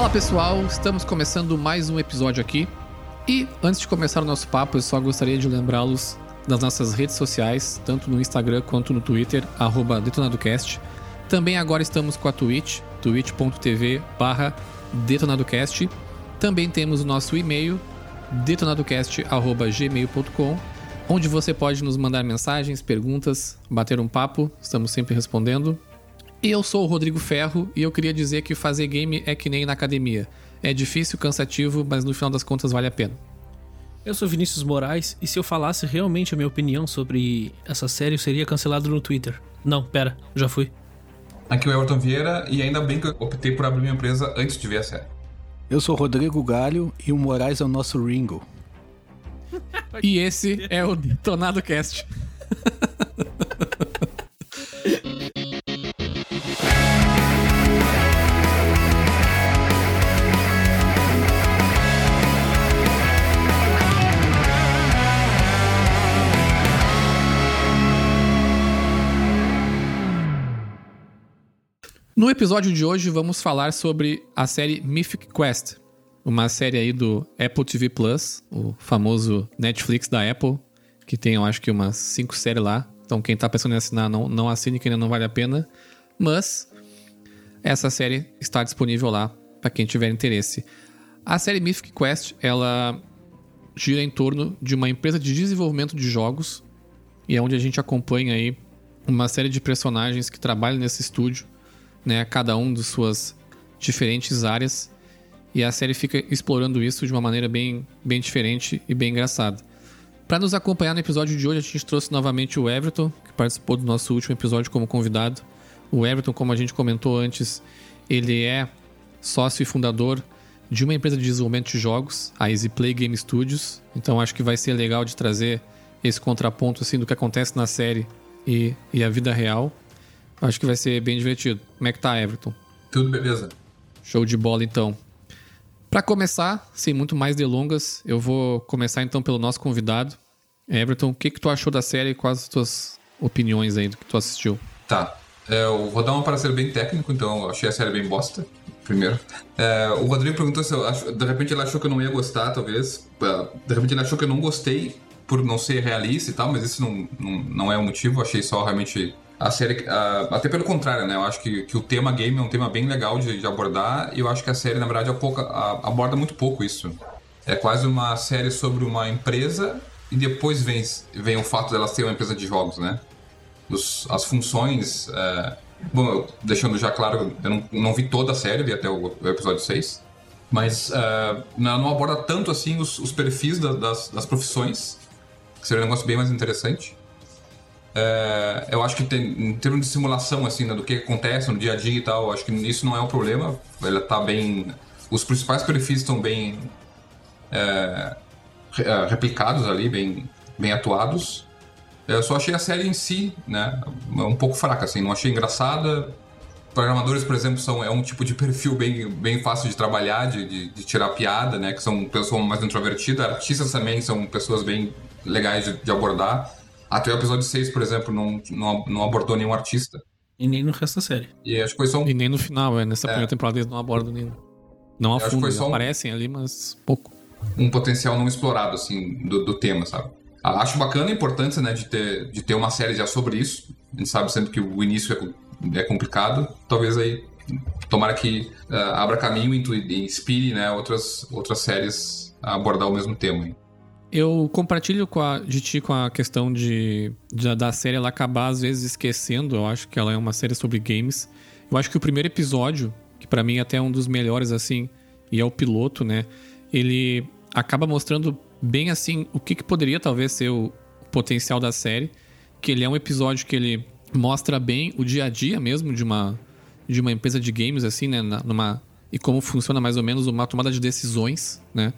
Fala pessoal, estamos começando mais um episódio aqui. E antes de começar o nosso papo, eu só gostaria de lembrá-los das nossas redes sociais, tanto no Instagram quanto no Twitter, DetonadoCast. Também agora estamos com a Twitch, twitch.tv detonadocast. Também temos o nosso e-mail, detonadocast.gmail.com, onde você pode nos mandar mensagens, perguntas, bater um papo, estamos sempre respondendo. E eu sou o Rodrigo Ferro e eu queria dizer que fazer game é que nem na academia. É difícil, cansativo, mas no final das contas vale a pena. Eu sou Vinícius Moraes e se eu falasse realmente a minha opinião sobre essa série, eu seria cancelado no Twitter. Não, pera, já fui. Aqui é o Everton Vieira e ainda bem que eu optei por abrir minha empresa antes de ver a série. Eu sou Rodrigo Galho e o Moraes é o nosso Ringo. e esse é o Detonado Cast. No episódio de hoje vamos falar sobre a série Mythic Quest, uma série aí do Apple TV Plus, o famoso Netflix da Apple, que tem eu acho que umas 5 séries lá. Então quem tá pensando em assinar não, não assine que ainda não vale a pena. Mas essa série está disponível lá para quem tiver interesse. A série Mythic Quest, ela gira em torno de uma empresa de desenvolvimento de jogos e é onde a gente acompanha aí uma série de personagens que trabalham nesse estúdio né, cada um de suas diferentes áreas. E a série fica explorando isso de uma maneira bem, bem diferente e bem engraçada. Para nos acompanhar no episódio de hoje, a gente trouxe novamente o Everton, que participou do nosso último episódio como convidado. O Everton, como a gente comentou antes, ele é sócio e fundador de uma empresa de desenvolvimento de jogos, a Easy Play Game Studios. Então acho que vai ser legal de trazer esse contraponto assim do que acontece na série e, e a vida real. Acho que vai ser bem divertido. Como é que tá, Everton? Tudo beleza. Show de bola, então. Para começar, sem muito mais delongas, eu vou começar então pelo nosso convidado. Everton, o que, que tu achou da série e quais as tuas opiniões aí do que tu assistiu? Tá. É, eu vou dar um parecer bem técnico, então eu achei a série bem bosta, primeiro. É, o Rodrigo perguntou se eu acho, de repente ele achou que eu não ia gostar, talvez. É, de repente ele achou que eu não gostei por não ser realista e tal, mas isso não, não, não é o motivo. Eu achei só realmente a série. Até pelo contrário, né? Eu acho que, que o tema game é um tema bem legal de, de abordar e eu acho que a série, na verdade, é a, aborda muito pouco isso. É quase uma série sobre uma empresa e depois vem, vem o fato dela ser uma empresa de jogos, né? Os, as funções. Uh, bom, deixando já claro, eu não, não vi toda a série, vi até o, o episódio 6. Mas uh, não aborda tanto assim os, os perfis da, das, das profissões, que seria um negócio bem mais interessante. É, eu acho que tem, em termos de simulação, assim, né, do que acontece no dia a dia e tal, acho que isso não é um problema. Ela tá bem. Os principais perfis estão bem é, é, replicados ali, bem, bem atuados. Eu só achei a série em si, né, um pouco fraca, assim, não achei engraçada. Programadores, por exemplo, são, é um tipo de perfil bem, bem fácil de trabalhar, de, de, de tirar piada, né, que são pessoas mais introvertidas. Artistas também são pessoas bem legais de, de abordar. Até o episódio 6, por exemplo, não, não, não abordou nenhum artista. E nem no resto da série. E acho que foi só um... E nem no final, é. Nessa é. primeira temporada eles não abordam nenhum. Não afundam, eles um... aparecem ali, mas pouco. Um potencial não explorado, assim, do, do tema, sabe? Acho bacana a importância, né, de ter, de ter uma série já sobre isso. A gente sabe sempre que o início é, é complicado. Talvez aí, tomara que uh, abra caminho e inspire, né, outras, outras séries a abordar o mesmo tema. Hein? Eu compartilho com a, de ti com a questão de, de, da série ela acabar às vezes esquecendo. Eu acho que ela é uma série sobre games. Eu acho que o primeiro episódio, que para mim até é um dos melhores assim, e é o piloto, né? Ele acaba mostrando bem assim o que, que poderia talvez ser o, o potencial da série. Que ele é um episódio que ele mostra bem o dia a dia mesmo de uma de uma empresa de games assim, né, numa e como funciona mais ou menos uma tomada de decisões, né?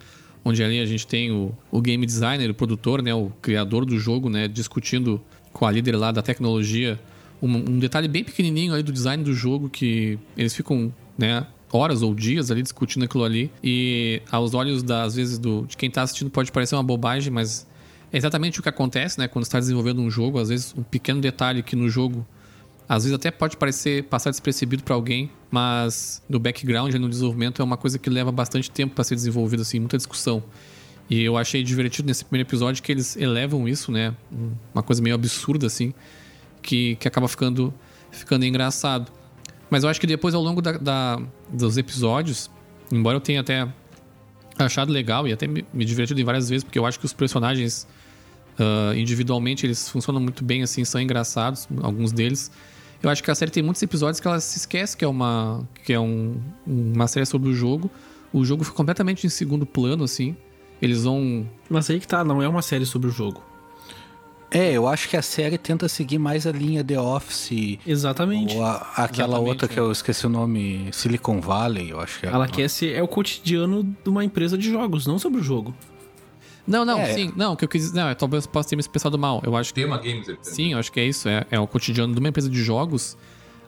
Onde ali a gente tem o, o game designer, o produtor, né, o criador do jogo, né, discutindo com a líder lá da tecnologia um, um detalhe bem pequenininho aí do design do jogo que eles ficam, né, horas ou dias ali discutindo aquilo ali e aos olhos das às vezes do, de quem está assistindo pode parecer uma bobagem, mas é exatamente o que acontece, né, quando está desenvolvendo um jogo, às vezes um pequeno detalhe que no jogo às vezes até pode parecer passar despercebido para alguém, mas no background, no desenvolvimento, é uma coisa que leva bastante tempo para ser desenvolvido, assim, muita discussão. E eu achei divertido nesse primeiro episódio que eles elevam isso, né? Uma coisa meio absurda, assim, que, que acaba ficando, ficando engraçado. Mas eu acho que depois, ao longo da, da dos episódios, embora eu tenha até achado legal e até me, me divertido em várias vezes, porque eu acho que os personagens uh, individualmente eles funcionam muito bem, assim, são engraçados, alguns deles. Eu acho que a série tem muitos episódios que ela se esquece que é uma, que é um, uma série sobre o jogo. O jogo fica completamente em segundo plano, assim. Eles vão. Mas aí que tá, não é uma série sobre o jogo. É, eu acho que a série tenta seguir mais a linha The Office. Exatamente. Ou a, aquela Exatamente, outra é. que eu esqueci o nome, Silicon Valley, eu acho que é. Ela quer ser é o cotidiano de uma empresa de jogos, não sobre o jogo. Não, não, É. sim. Não, o que eu quis dizer. Não, eu talvez possa ter me expressado mal. Eu acho que. Tema Games, ele tem. Sim, eu acho que é isso. É, é o cotidiano de uma empresa de jogos.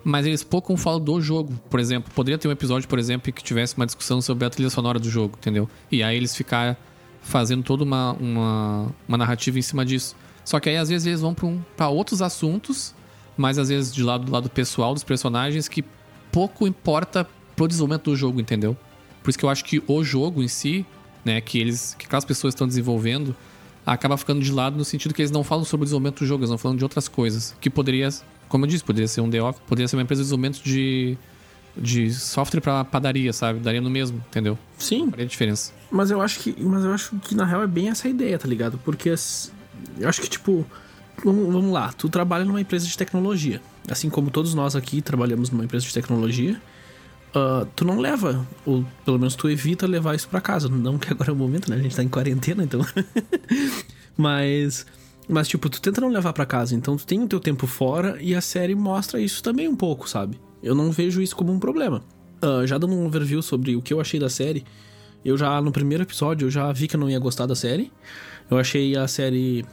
Mas eles pouco falam do jogo. Por exemplo, poderia ter um episódio, por exemplo, que tivesse uma discussão sobre a trilha sonora do jogo, entendeu? E aí eles ficar fazendo toda uma, uma, uma narrativa em cima disso. Só que aí às vezes eles vão pra, um, outros assuntos, mas às vezes de lado do lado pessoal dos personagens que pouco importa pro desenvolvimento do jogo, entendeu? Por isso que eu acho que o jogo em si, né, que eles, que aquelas pessoas estão desenvolvendo, acaba ficando de lado no sentido que eles não falam sobre o desenvolvimento do jogo, eles estão falando de outras coisas. Que poderia, como eu disse, poderia ser um Office, poderia ser uma empresa de desenvolvimento de, de software pra padaria, sabe? Daria no mesmo, entendeu? Sim, Faria diferença. mas eu acho que, mas eu acho que na real é bem essa ideia, tá ligado? Porque as- eu acho que tipo, vamos lá, tu trabalha numa empresa de tecnologia, assim como todos nós aqui trabalhamos numa empresa de tecnologia. Ah, tu não leva, ou pelo menos tu evita levar isso pra casa. Não que agora é o momento, né? A gente tá em quarentena, então. mas. Mas, tipo, tu tenta não levar pra casa, então tu tem o teu tempo fora e a série mostra isso também um pouco, sabe? Eu não vejo isso como um problema. Ah, já dando um overview sobre o que eu achei da série, eu já, no primeiro episódio, eu já vi que eu não ia gostar da série. Eu achei a série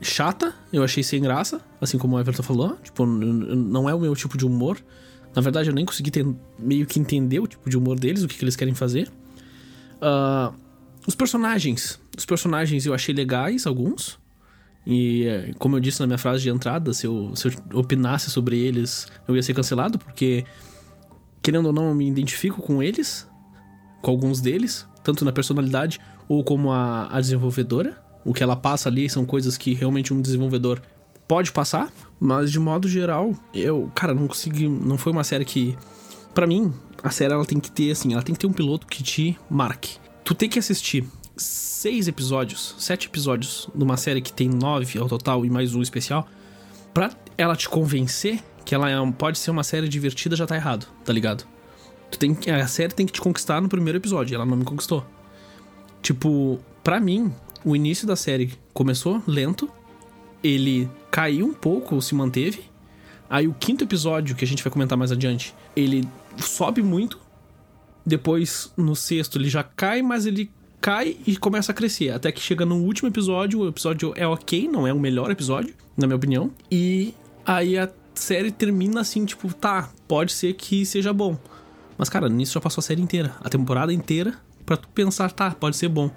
chata, eu achei sem graça, assim como o Everton falou. Tipo, não é o meu tipo de humor. Na verdade, eu nem consegui ter- meio que entender o tipo de humor deles, o que, que eles querem fazer. Ah, os personagens. Os personagens eu achei legais, alguns. E, eh, como eu disse na minha frase de entrada, se eu, se eu opinasse sobre eles, eu ia ser cancelado, porque, querendo ou não, eu me identifico com eles, com alguns deles, tanto na personalidade ou como a, a desenvolvedora. O que ela passa ali são coisas que realmente um desenvolvedor pode passar, mas de modo geral, eu, cara, não consegui. Não foi uma série que. Pra mim, a série ela tem que ter, assim, ela tem que ter um piloto que te marque. Tu tem que assistir seis episódios, sete episódios numa série que tem nove ao total e mais um especial, pra ela te convencer que ela é pode ser uma série divertida, já tá errado, tá ligado? Tu tem que, a série tem que te conquistar no primeiro episódio, ela não me conquistou. Tipo, pra mim, o início da série começou lento, ele caiu um pouco, ou se manteve. Aí o quinto episódio, que a gente vai comentar mais adiante, ele sobe muito. Depois, no sexto, ele já cai, mas ele cai e começa a crescer. Até que chega no último episódio, o episódio é ok, não é o melhor episódio, na minha opinião. E aí a série termina assim, tipo, tá, pode ser que seja bom. Mas, cara, nisso já passou a série inteira, a temporada inteira, pra tu pensar, tá, pode ser bom.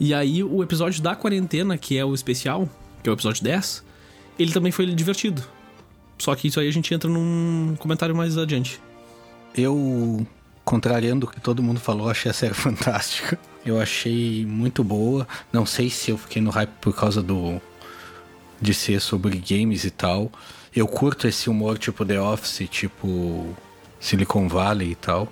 E aí o episódio da quarentena, que é o especial, que é o episódio 10, ele também foi divertido. Só que isso aí a gente entra num comentário mais adiante. Eu, contrariando o que todo mundo falou, achei a série fantástica. Eu achei muito boa. Não sei se eu fiquei no hype por causa do. de ser sobre games e tal. Eu curto esse humor tipo The Office, tipo Silicon Valley e tal.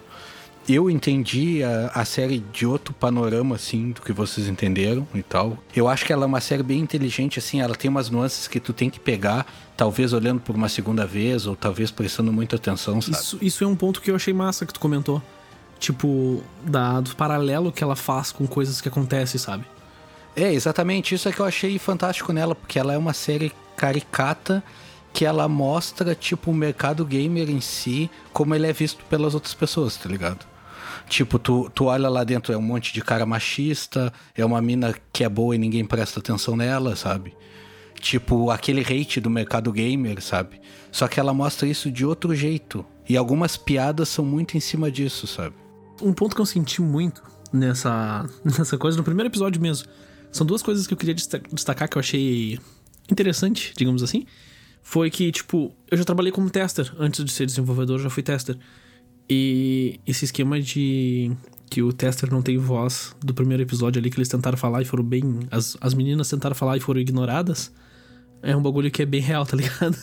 Eu entendi a, a série de outro panorama, assim, do que vocês entenderam e tal. Eu acho que ela é uma série bem inteligente, assim, ela tem umas nuances que tu tem que pegar, talvez olhando por uma segunda vez, ou talvez prestando muita atenção, sabe? Isso, isso é um ponto que eu achei massa que tu comentou. Tipo, da, do paralelo que ela faz com coisas que acontecem, sabe? É, exatamente. Isso é que eu achei fantástico nela, porque ela é uma série caricata que ela mostra, tipo, o mercado gamer em si, como ele é visto pelas outras pessoas, tá ligado? Tipo, tu, tu olha lá dentro, é um monte de cara machista, é uma mina que é boa e ninguém presta atenção nela, sabe? Tipo, aquele hate do mercado gamer, sabe? Só que ela mostra isso de outro jeito. E algumas piadas são muito em cima disso, sabe? Um ponto que eu senti muito nessa, nessa coisa, no primeiro episódio mesmo, são duas coisas que eu queria desta- destacar que eu achei interessante, digamos assim. foi que, tipo, eu já trabalhei como tester. Antes de ser desenvolvedor, já fui tester. E esse esquema de que o tester não tem voz do primeiro episódio ali que eles tentaram falar e foram bem. As, as meninas tentaram falar e foram ignoradas. É um bagulho que é bem real, tá ligado?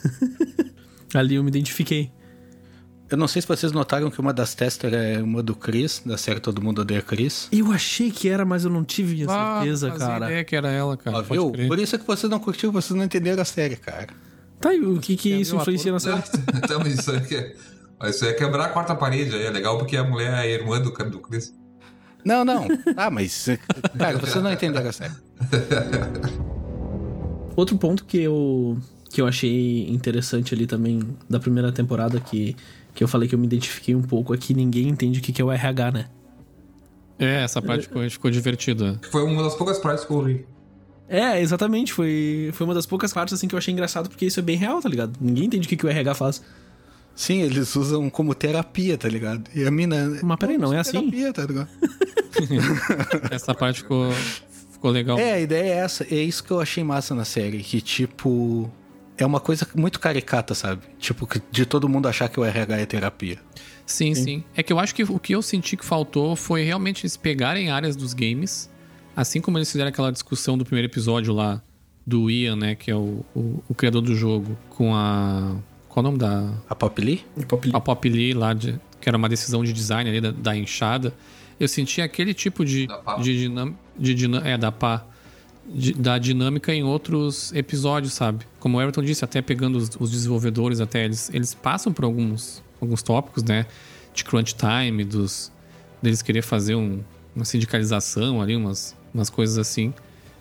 ali eu me identifiquei. Eu não sei se vocês notaram que uma das testers é uma do Chris, da série Todo Mundo Odeia Chris. Eu achei que era, mas eu não tive a Ah, certeza, fazia cara. ideia que era ela, cara. Pode viu? crer. Por isso é que vocês não curtiram, vocês não entenderam a série, cara. Tá, e o que que isso influencia na série? então, isso aí, é, isso aí é quebrar a quarta parede aí. É legal porque a mulher é a irmã do, do Chris. Não, não. Ah, mas. Cara, vocês não entenderam a série. Outro ponto que eu, que eu achei interessante ali também da primeira temporada, que, que eu falei que eu me identifiquei um pouco, é que ninguém entende o que que é o RH, né? É, essa parte ficou, ficou divertida. Foi uma das poucas partes que eu ri. É, exatamente. Foi, foi uma das poucas partes assim que eu achei engraçado, porque isso é bem real, tá ligado? Ninguém entende o que, que o RH faz. Sim, eles usam como terapia, tá ligado? E a mina. Mas peraí, não é assim? Terapia, tá ligado? Essa parte ficou, ficou legal. É, a ideia é essa. É isso que eu achei massa na série. Que, tipo. É uma coisa muito caricata, sabe? Tipo, de todo mundo achar que o RH é terapia. Sim, sim, É que eu acho que o que eu senti que faltou foi realmente eles pegarem áreas dos games, assim como eles fizeram aquela discussão do primeiro episódio lá do Ian, né, que é o, o, o criador do jogo, com a. Qual o nome da. A Pop Lee? A Pop Lee lá, de, que era uma decisão de design ali da, da enxada. Eu senti aquele tipo de. Da pá. de, dinam, de dinam- É, da pá. de- da dinâmica em outros episódios, sabe? Como o Everton disse, até pegando os, os desenvolvedores, até eles, eles passam por alguns, alguns tópicos, né? De crunch time, dos deles querer fazer um- uma sindicalização ali, umas, umas coisas assim.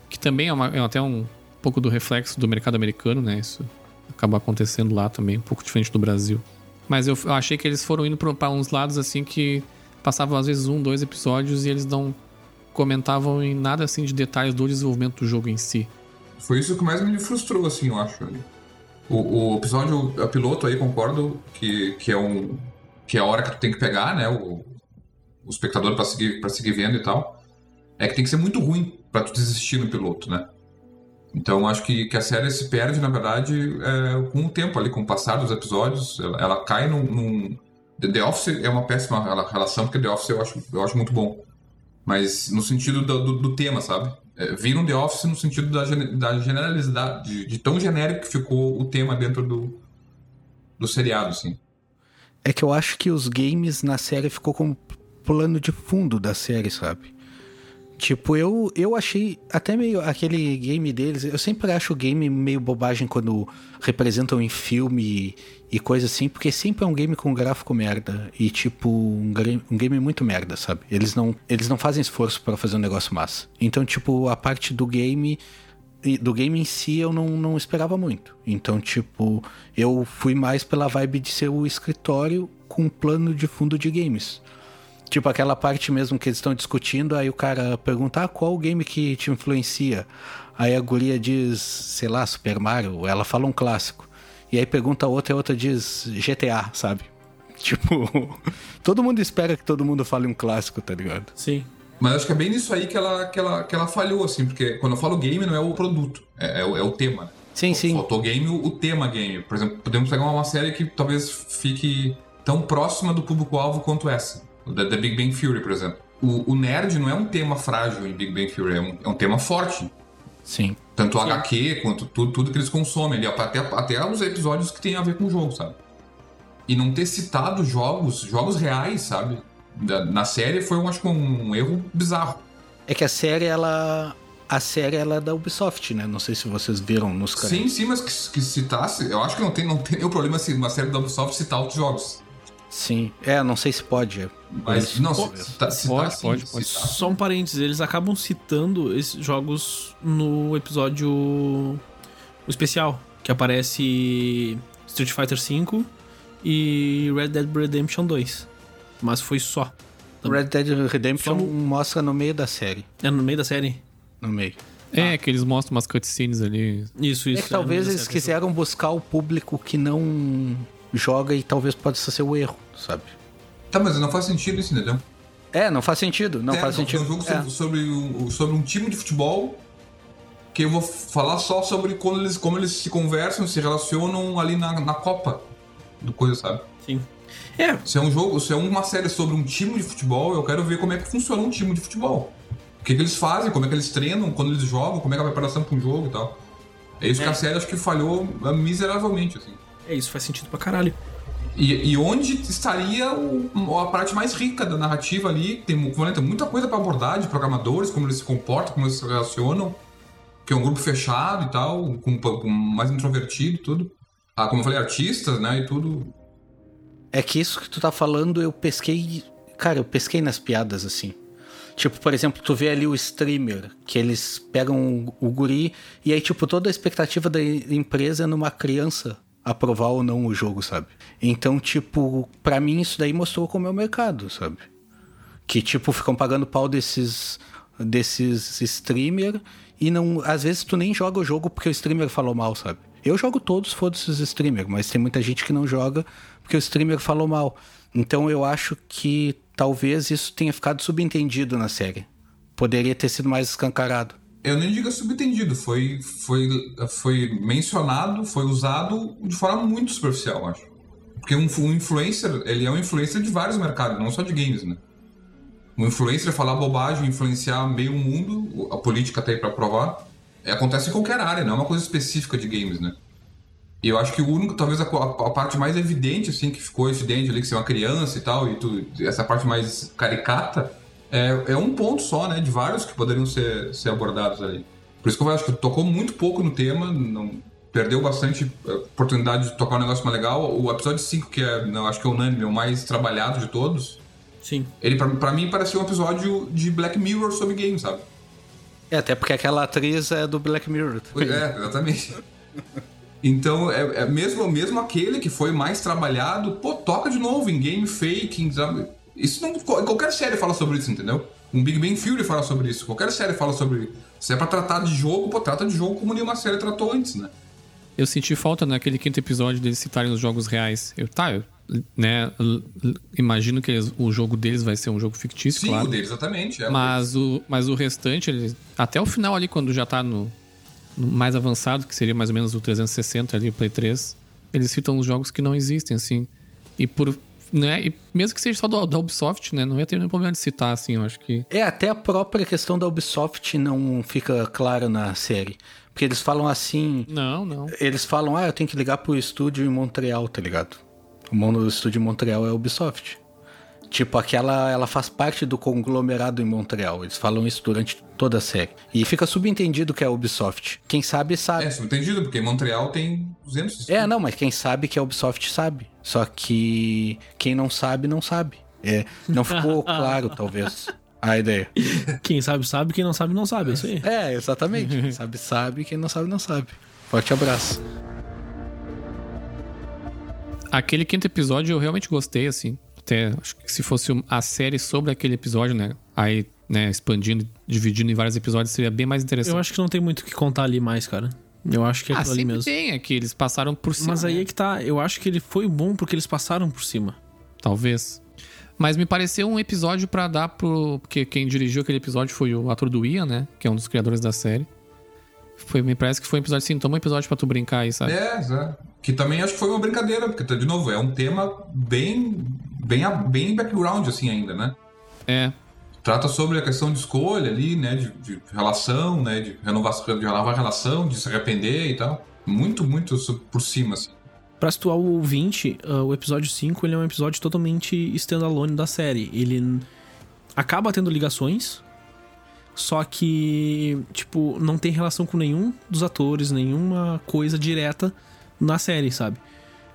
Que também é, uma- é até um pouco do reflexo do mercado americano, né? Isso acaba acontecendo lá também, um pouco diferente do Brasil. Mas eu, eu achei que eles foram indo pra uns lados assim que passavam às vezes um, dois episódios e eles não comentavam em nada assim de detalhes do desenvolvimento do jogo em si. Foi isso que mais me frustrou, assim, eu acho. O, o episódio a piloto aí, concordo, que, que é um. que é a hora que tu tem que pegar, né? O, o espectador pra seguir, pra seguir vendo e tal. É que tem que ser muito ruim pra tu desistir no piloto, né? Então acho que, que a série se perde, na verdade, é, com o tempo ali, com o passar dos episódios. Ela, ela cai num, num. The Office é uma péssima rela- relação, porque The Office eu acho, eu acho muito bom. Mas no sentido do, do, do tema, sabe? É, vira um The Office no sentido da, da generalidade, de, de tão genérico que ficou o tema dentro do, do seriado, assim. É que eu acho que os games na série ficou como plano de fundo da série, sabe? Tipo, eu, eu achei até meio aquele game deles. Eu sempre acho o game meio bobagem quando representam em filme e, e coisa assim, porque sempre é um game com gráfico merda. E, tipo, um, um game muito merda, sabe? Eles não, eles não fazem esforço pra fazer um negócio massa. Então, tipo, a parte do game do game em si eu não, não esperava muito. Então, tipo, eu fui mais pela vibe de ser o escritório com plano de fundo de games. Tipo, aquela parte mesmo que eles estão discutindo, aí o cara pergunta, ah, qual o game que te influencia? Aí a guria diz, sei lá, Super Mario, ela fala um clássico. E aí pergunta a outra, e a outra diz GTA, sabe? Tipo, todo mundo espera que todo mundo fale um clássico, tá ligado? Sim. Mas acho que é bem nisso aí que ela, que ela, que ela falhou, assim, porque quando eu falo game não é o produto, é, é o, é o tema. né? Sim, sim. Faltou game, o, o tema game. Por exemplo, podemos pegar uma série que talvez fique tão próxima do público-alvo quanto essa. O da The Big Bang Theory, por exemplo. O, o nerd não é um tema frágil em Big Bang Theory, é um, é um tema forte. Sim. Tanto o HQ quanto tudo, tudo que eles consomem ali, até, até os episódios que tem a ver com o jogo, sabe? E não ter citado jogos, jogos reais, sabe? Da- na série foi, eu acho que um erro bizarro. É que a série, ela. A série ela é da Ubisoft, né? Não sei se vocês viram nos canais. Sim, sim, mas que, que citasse, eu acho que não tem, não tem nenhum problema se uma série da Ubisoft citar outros jogos. Sim. É, não sei se pode. é. Mas não, talvez. citar, citar Pode, sim, pode, pode. citar. Só um parênteses, eles acabam citando esses jogos no episódio o especial, que aparece Street Fighter V e Red Dead Redemption 2. Mas foi só. Red Dead Redemption Só mostra no meio da série. É no meio da série? No meio. É, que eles mostram umas cutscenes ali. Isso, isso. é que talvez meio da eles quiseram buscar o público que não joga e talvez possa ser o erro, sabe? Tá, mas não faz sentido isso, entendeu? É, não faz sentido. Não É, faz não, sentido. É um jogo É. sobre, sobre, o- sobre um time de futebol que eu vou falar só sobre como eles, como eles se conversam, se relacionam ali na, na Copa do coisa, sabe? Sim. É, Se é um jogo, se é uma série sobre um time de futebol, eu quero ver como é que funciona um time de futebol. O que, que eles fazem, como é que eles treinam, quando eles jogam, como é que é a preparação para um jogo e tal. É isso que a série acho que falhou miseravelmente, assim. É isso, faz sentido pra caralho. E, e onde estaria o- a parte mais rica da narrativa ali? Tem, tem muita coisa para abordar de programadores, como eles se comportam, como eles se relacionam. Que é um grupo fechado e tal, com, com mais introvertido e tudo. Ah, como eu falei, artistas, né? E tudo. É que isso que tu tá falando, eu pesquei. Cara, eu pesquei nas piadas assim. Tipo, por exemplo, tu vê ali o streamer, que eles pegam o, o guri, e aí, tipo, toda a expectativa da empresa é numa criança aprovar ou não o jogo, sabe? Então, tipo, pra mim isso daí mostrou como é o mercado, sabe? Que, tipo, ficam pagando pau desses, desses streamer e não. Às vezes tu nem joga o jogo porque o streamer falou mal, sabe? Eu jogo todos, foda-se os streamer, mas tem muita gente que não joga porque o streamer falou mal. Então eu acho que talvez isso tenha ficado subentendido na série. Poderia ter sido mais escancarado. Eu nem digo subentendido, foi, foi, foi mencionado, foi usado de forma muito superficial, acho. Porque um, um influencer, ele é um influencer de vários mercados, não só de games, né? Um influencer falar bobagem, influenciar meio mundo, a política tá aí pra provar, é, acontece em qualquer área, não é uma coisa específica de games, né? E eu acho que o único, talvez a, a parte mais evidente, assim, que ficou evidente ali, que você é uma criança e tal, e tu, essa parte mais caricata, é, é um ponto só, né, de vários que poderiam ser, ser abordados ali. Por isso que eu acho que tocou muito pouco no tema, não perdeu bastante eh, oportunidade de tocar um negócio mais legal. O episódio 5, que é, eu acho que é unânime, é o mais trabalhado de todos, Sim. ele pra, pra mim parecia um episódio de Black Mirror sobre games, sabe? É, até porque aquela atriz é do Black Mirror. É, exatamente. Então, é, é mesmo, mesmo aquele que foi mais trabalhado, pô, toca de novo em game faking, sabe? Isso não. Qualquer série fala sobre isso, entendeu? Um Big Bang Theory fala sobre isso. Qualquer série fala sobre. Se é pra tratar de jogo, pô, trata de jogo como nenhuma série tratou antes, né? Eu senti falta naquele quinto episódio deles citarem os jogos reais. Eu, tá, eu, né, imagino que eles- o jogo deles vai ser um jogo fictício, Sim, claro. deles, exatamente. É, Mas o, mas o restante, eles, até o final ali, quando já tá no, no mais avançado, que seria mais ou menos o 360 ali, o Play 3, eles citam os jogos que não existem, assim. E por. Né, e mesmo que seja só do, da Ubisoft, né? Não ia ter nenhum problema de citar, assim, eu acho que. É, até a própria questão da Ubisoft não fica clara na série. Porque eles falam assim. Não, não. Eles falam, ah, eu tenho que ligar pro estúdio em Montreal, tá ligado? O estúdio em Montreal é a Ubisoft. Tipo, aquela, ela faz parte do conglomerado em Montreal. Eles falam isso durante toda a série. E fica subentendido que é a Ubisoft. Quem sabe, sabe. é subentendido, porque Montreal tem 200 É, não, mas quem sabe que a Ubisoft sabe. Só que quem não sabe, não sabe. É, não ficou claro, talvez, a ideia. Quem sabe, sabe. Quem não sabe, não sabe. É isso aí. É, exatamente. Quem sabe, sabe. Quem não sabe, não sabe. Forte abraço. Aquele quinto episódio eu realmente gostei, assim. Até acho que se fosse a série sobre aquele episódio, né? Aí, né, expandindo, dividindo em vários episódios, seria bem mais interessante. Eu acho que não tem muito o que contar ali mais, cara. Eu acho que é ah, ali mesmo. tem, é que eles passaram por cima. Mas aí né? é que tá. Eu acho que ele foi bom porque eles passaram por cima. Talvez. Mas me pareceu um episódio pra dar pro. Porque quem dirigiu aquele episódio foi o ator do Ian, né? Que é um dos criadores da série. Foi, me parece que foi um episódio assim, toma um episódio pra tu brincar aí, sabe? É, é. Que também acho que foi uma brincadeira, porque, de novo, é um tema bem, bem, bem background, assim, ainda, né? É. Trata sobre a questão de escolha ali, né? De, de relação, né? De renovar, de renovar a relação, de se arrepender e tal. Muito, muito por cima, assim. Pra situar o ouvinte, ah, o episódio 5 ele é um episódio totalmente standalone da série. Ele acaba tendo ligações, só que, tipo, não tem relação com nenhum dos atores, nenhuma coisa direta na série, sabe?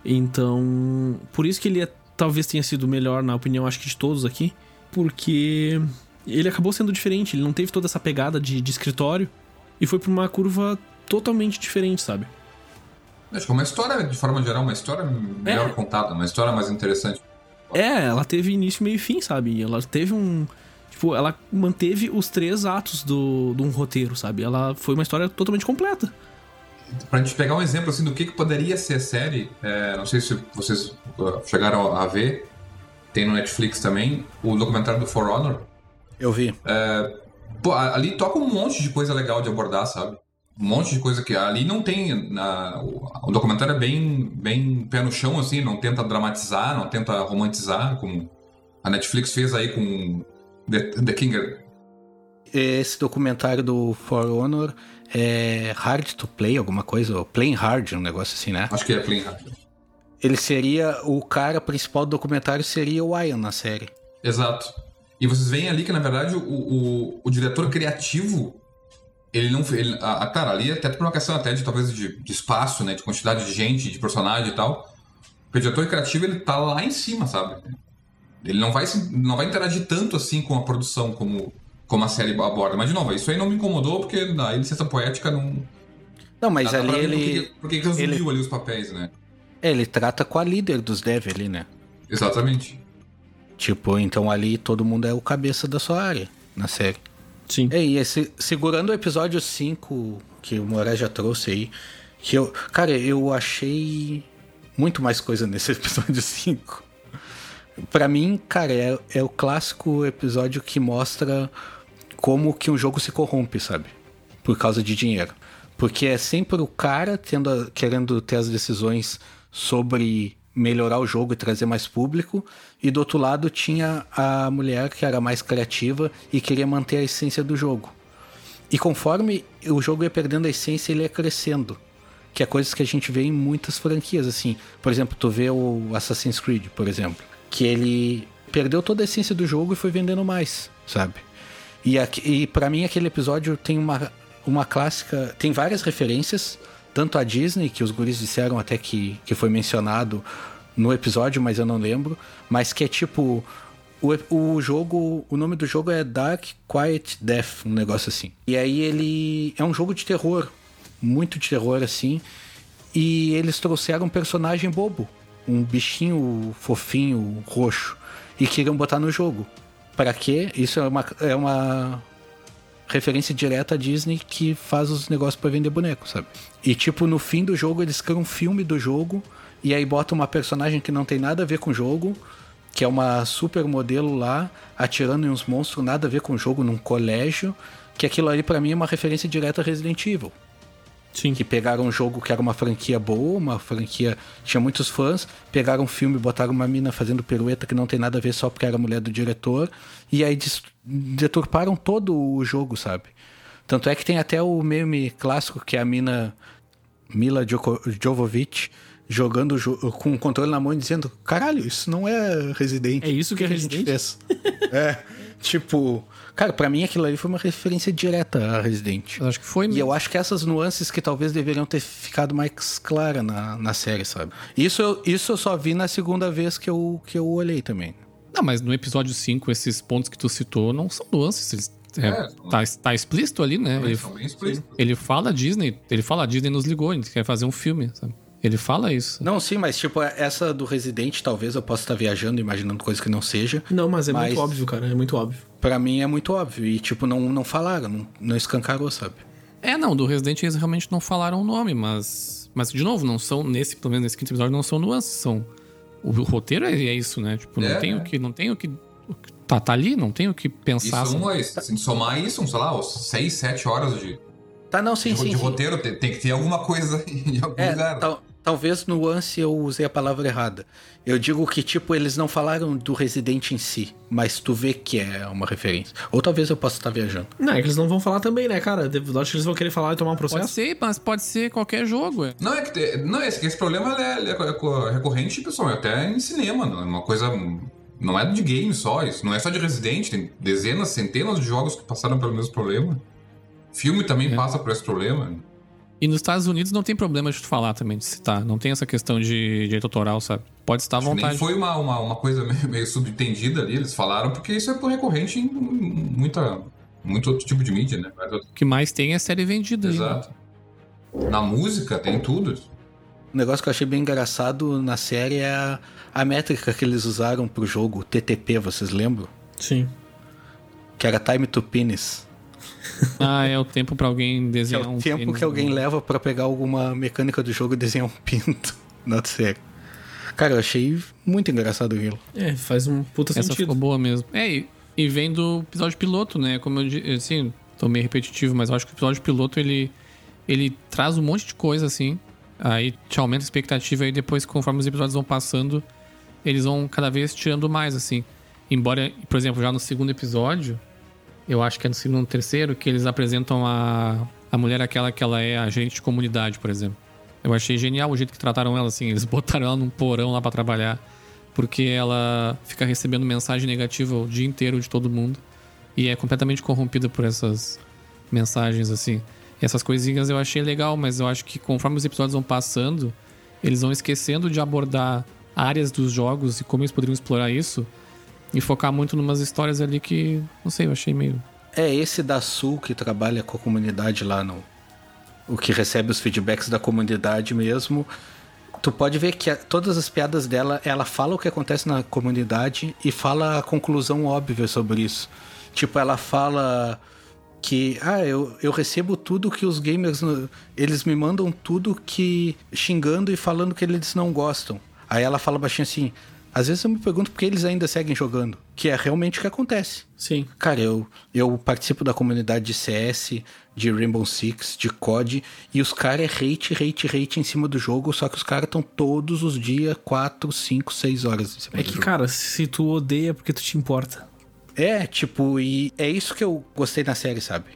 Então, por isso que ele é- talvez tenha sido melhor, na opinião, acho que de todos aqui, porque ele acabou sendo diferente, ele não teve toda essa pegada de, de escritório e foi pra uma curva totalmente diferente, sabe? Acho que é uma história, de forma geral, uma história melhor É. contada, uma história mais interessante. É, ela teve início, meio e fim, sabe? Ela teve um. Tipo, ela manteve os três atos do, de um roteiro, sabe? Ela foi uma história totalmente completa. Pra gente pegar um exemplo, assim, do que, que poderia ser a série, é, não sei se vocês uh, chegaram a ver, tem no Netflix também, o documentário do For Honor. Eu vi. Pô, a- ali toca um monte de coisa legal de abordar, sabe? Um monte de coisa que ali não tem. Na, o, o documentário é bem, bem pé no chão, assim, não tenta dramatizar, não tenta romantizar, como a Netflix fez aí com The, The King. Esse documentário do For Honor é Hard to Play, alguma coisa, ou Playing Hard, um negócio assim, né? Acho que é Playing Hard. Ele seria. O cara principal do documentário seria o Ian na série. Exato. E vocês veem ali que, na verdade, o, o, o diretor criativo, ele não. Ele, a, a, cara, ali até por uma questão até de talvez de, de, espaço, né? De quantidade de gente, de personagem e tal. O diretor criativo, ele tá lá em cima, sabe? Ele não vai, não vai interagir tanto assim com a produção como, como a série aborda. Mas, de novo, isso aí não me incomodou, porque a licença poética não. Não, mas ali ele. Por que resumiu ele... ali os papéis, né? É, ele trata com a líder dos dev ali, né? Exatamente. Tipo, então ali todo mundo é o cabeça da sua área na série. Sim. E esse, segurando o episódio 5 que o Moré já trouxe aí, que eu. Cara, eu achei muito mais coisa nesse episódio 5. Pra mim, cara, é, é o clássico episódio que mostra como que um jogo se corrompe, sabe? Por causa de dinheiro. Porque é sempre o cara tendo, querendo ter as decisões sobre melhorar o jogo e trazer mais público, e do outro lado tinha a mulher que era mais criativa e queria manter a essência do jogo. E conforme o jogo ia perdendo a essência, ele ia crescendo. Que é coisas que a gente vê em muitas franquias, assim. Por exemplo, tu vê o Assassin's Creed, por exemplo. Que ele perdeu toda a essência do jogo e foi vendendo mais, sabe? E, e para mim aquele episódio tem uma, uma clássica... Tem várias referências tanto a Disney, que os guris disseram até que, que foi mencionado no episódio, mas eu não lembro, mas que é tipo. O, o jogo. O nome do jogo é Dark Quiet Death, um negócio assim. E aí ele. É um jogo de terror. Muito de terror, assim. E eles trouxeram um personagem bobo. Um bichinho fofinho, roxo. E queriam botar no jogo. Para quê? Isso é uma, é uma referência direta à Disney que faz os negócios para vender boneco, sabe? E tipo, no fim do jogo eles criam um filme do jogo e aí bota uma personagem que não tem nada a ver com o jogo, que é uma super modelo lá, atirando em uns monstros nada a ver com o jogo num colégio, que aquilo ali para mim é uma referência direta a Resident Evil. Sim. Que pegaram um jogo que era uma franquia boa, uma franquia tinha muitos fãs, pegaram um filme, botaram uma mina fazendo pirueta que não tem nada a ver só porque era mulher do diretor, e aí deturparam todo o jogo, sabe? Tanto é que tem até o meme clássico que é a mina Mila Jovovich jogando com o controle na mão e dizendo: Caralho, isso não é Resident. É isso que, que é Resident? fez. é, tipo. Cara, para mim aquilo ali foi uma referência direta a Resident. Eu acho que foi mesmo. E eu acho que essas nuances que talvez deveriam ter ficado mais clara na, na série, sabe? Isso eu, isso eu só vi na segunda vez que eu, que eu olhei também. Não, mas no episódio 5, esses pontos que tu citou não são nuances. Eles, é, é, tá, tá explícito ali, né? Ele, ele fala Disney, ele fala Disney nos ligou, a gente quer fazer um filme, sabe? Ele fala isso. Não, sim, mas tipo, essa do Resident, talvez eu possa estar viajando, imaginando coisa que não seja. Não, mas é mas muito óbvio, cara, é muito óbvio. Pra mim é muito óbvio. E, tipo, não, não falaram, não, não escancarou, sabe? É, não, do Resident eles realmente não falaram o nome, mas. Mas, de novo, não são, nesse, pelo menos nesse quinto episódio, não são nuances, são. O, o roteiro é, é, isso, né? Tipo, não é, tem o que. Não tem o que. Tá, tá ali, não tem o que pensar. Isso, assim. se somar isso, sei lá, 6, 7 horas de. Tá, não, sim, de, sim. De sim. roteiro, tem, tem, que ter alguma coisa em algum é, lugar. Tal, Talvez nuance eu usei a palavra errada. Eu digo que, tipo, eles não falaram do Resident em si, mas tu vê que é uma referência. Ou talvez eu possa estar viajando. Não, é que eles não vão falar também, né, cara? Eu acho que eles vão querer falar e tomar um processo. Pode ser, mas pode ser qualquer jogo. É. Não, é que não, esse, esse problema é, é, é recorrente, pessoal, até em cinema. Não é uma coisa. Não é de game só, isso não é só de Resident, tem dezenas, centenas de jogos que passaram pelo mesmo problema. Filme também é. passa por esse problema. E nos Estados Unidos não tem problema de tu falar também, de citar. Não tem essa questão de direito autoral, sabe? Pode estar à vontade. Foi uma, uma, uma coisa meio, meio, subentendida ali, eles falaram, porque isso é recorrente em muita, muito outro tipo de mídia, né? O que mais tem é série vendida. Exato. Aí, né? Na música tem tudo. O negócio que eu achei bem engraçado na série é a, a métrica que eles usaram pro jogo, TTP, vocês lembram? Sim. Que era Time to Penis. Ah, é o tempo para alguém desenhar um É o tempo que alguém leva para pegar alguma mecânica do jogo e desenhar um pinto na série. Cara, eu achei muito engraçado aquilo. É, faz um puta Essa sentido. ficou boa mesmo. É, e, e vem do episódio piloto, né? Como eu disse, assim, tô meio repetitivo, mas eu acho que o episódio piloto, ele, ele traz um monte de coisa, assim. Aí te aumenta a expectativa e depois, conforme os episódios vão passando, eles vão cada vez tirando mais, assim. Embora, por exemplo, já no segundo episódio, eu acho que é no segundo terceiro, que eles apresentam a, a mulher aquela que ela é agente de comunidade, por exemplo. Eu achei genial o jeito que trataram ela, assim. Eles botaram ela num porão lá para trabalhar. Porque ela fica recebendo mensagem negativa o dia inteiro de todo mundo. E é completamente corrompida por essas mensagens, assim. E essas coisinhas eu achei legal, mas eu acho que conforme os episódios vão passando, eles vão esquecendo de abordar áreas dos jogos e como eles poderiam explorar isso. E focar muito numas histórias ali que, não sei, eu achei meio. É esse da Sul que trabalha com a comunidade lá no. O que recebe os feedbacks da comunidade mesmo. Tu pode ver que a, todas as piadas dela, ela fala o que acontece na comunidade e fala a conclusão óbvia sobre isso. Tipo, ela fala que ah, eu, eu recebo tudo que os gamers eles me mandam tudo que xingando e falando que eles não gostam. Aí ela fala baixinho assim: às vezes eu me pergunto por que eles ainda seguem jogando, que é realmente o que acontece. Sim. Cara, eu, eu participo da comunidade de CS, de Rainbow Six, de COD, e os caras é hate, hate, hate em cima do jogo, só que os caras estão todos os dias 4, 5, 6 horas em cima É do que, jogo. cara, se tu odeia, é porque tu te importa. É, tipo, e é isso que eu gostei na série, sabe?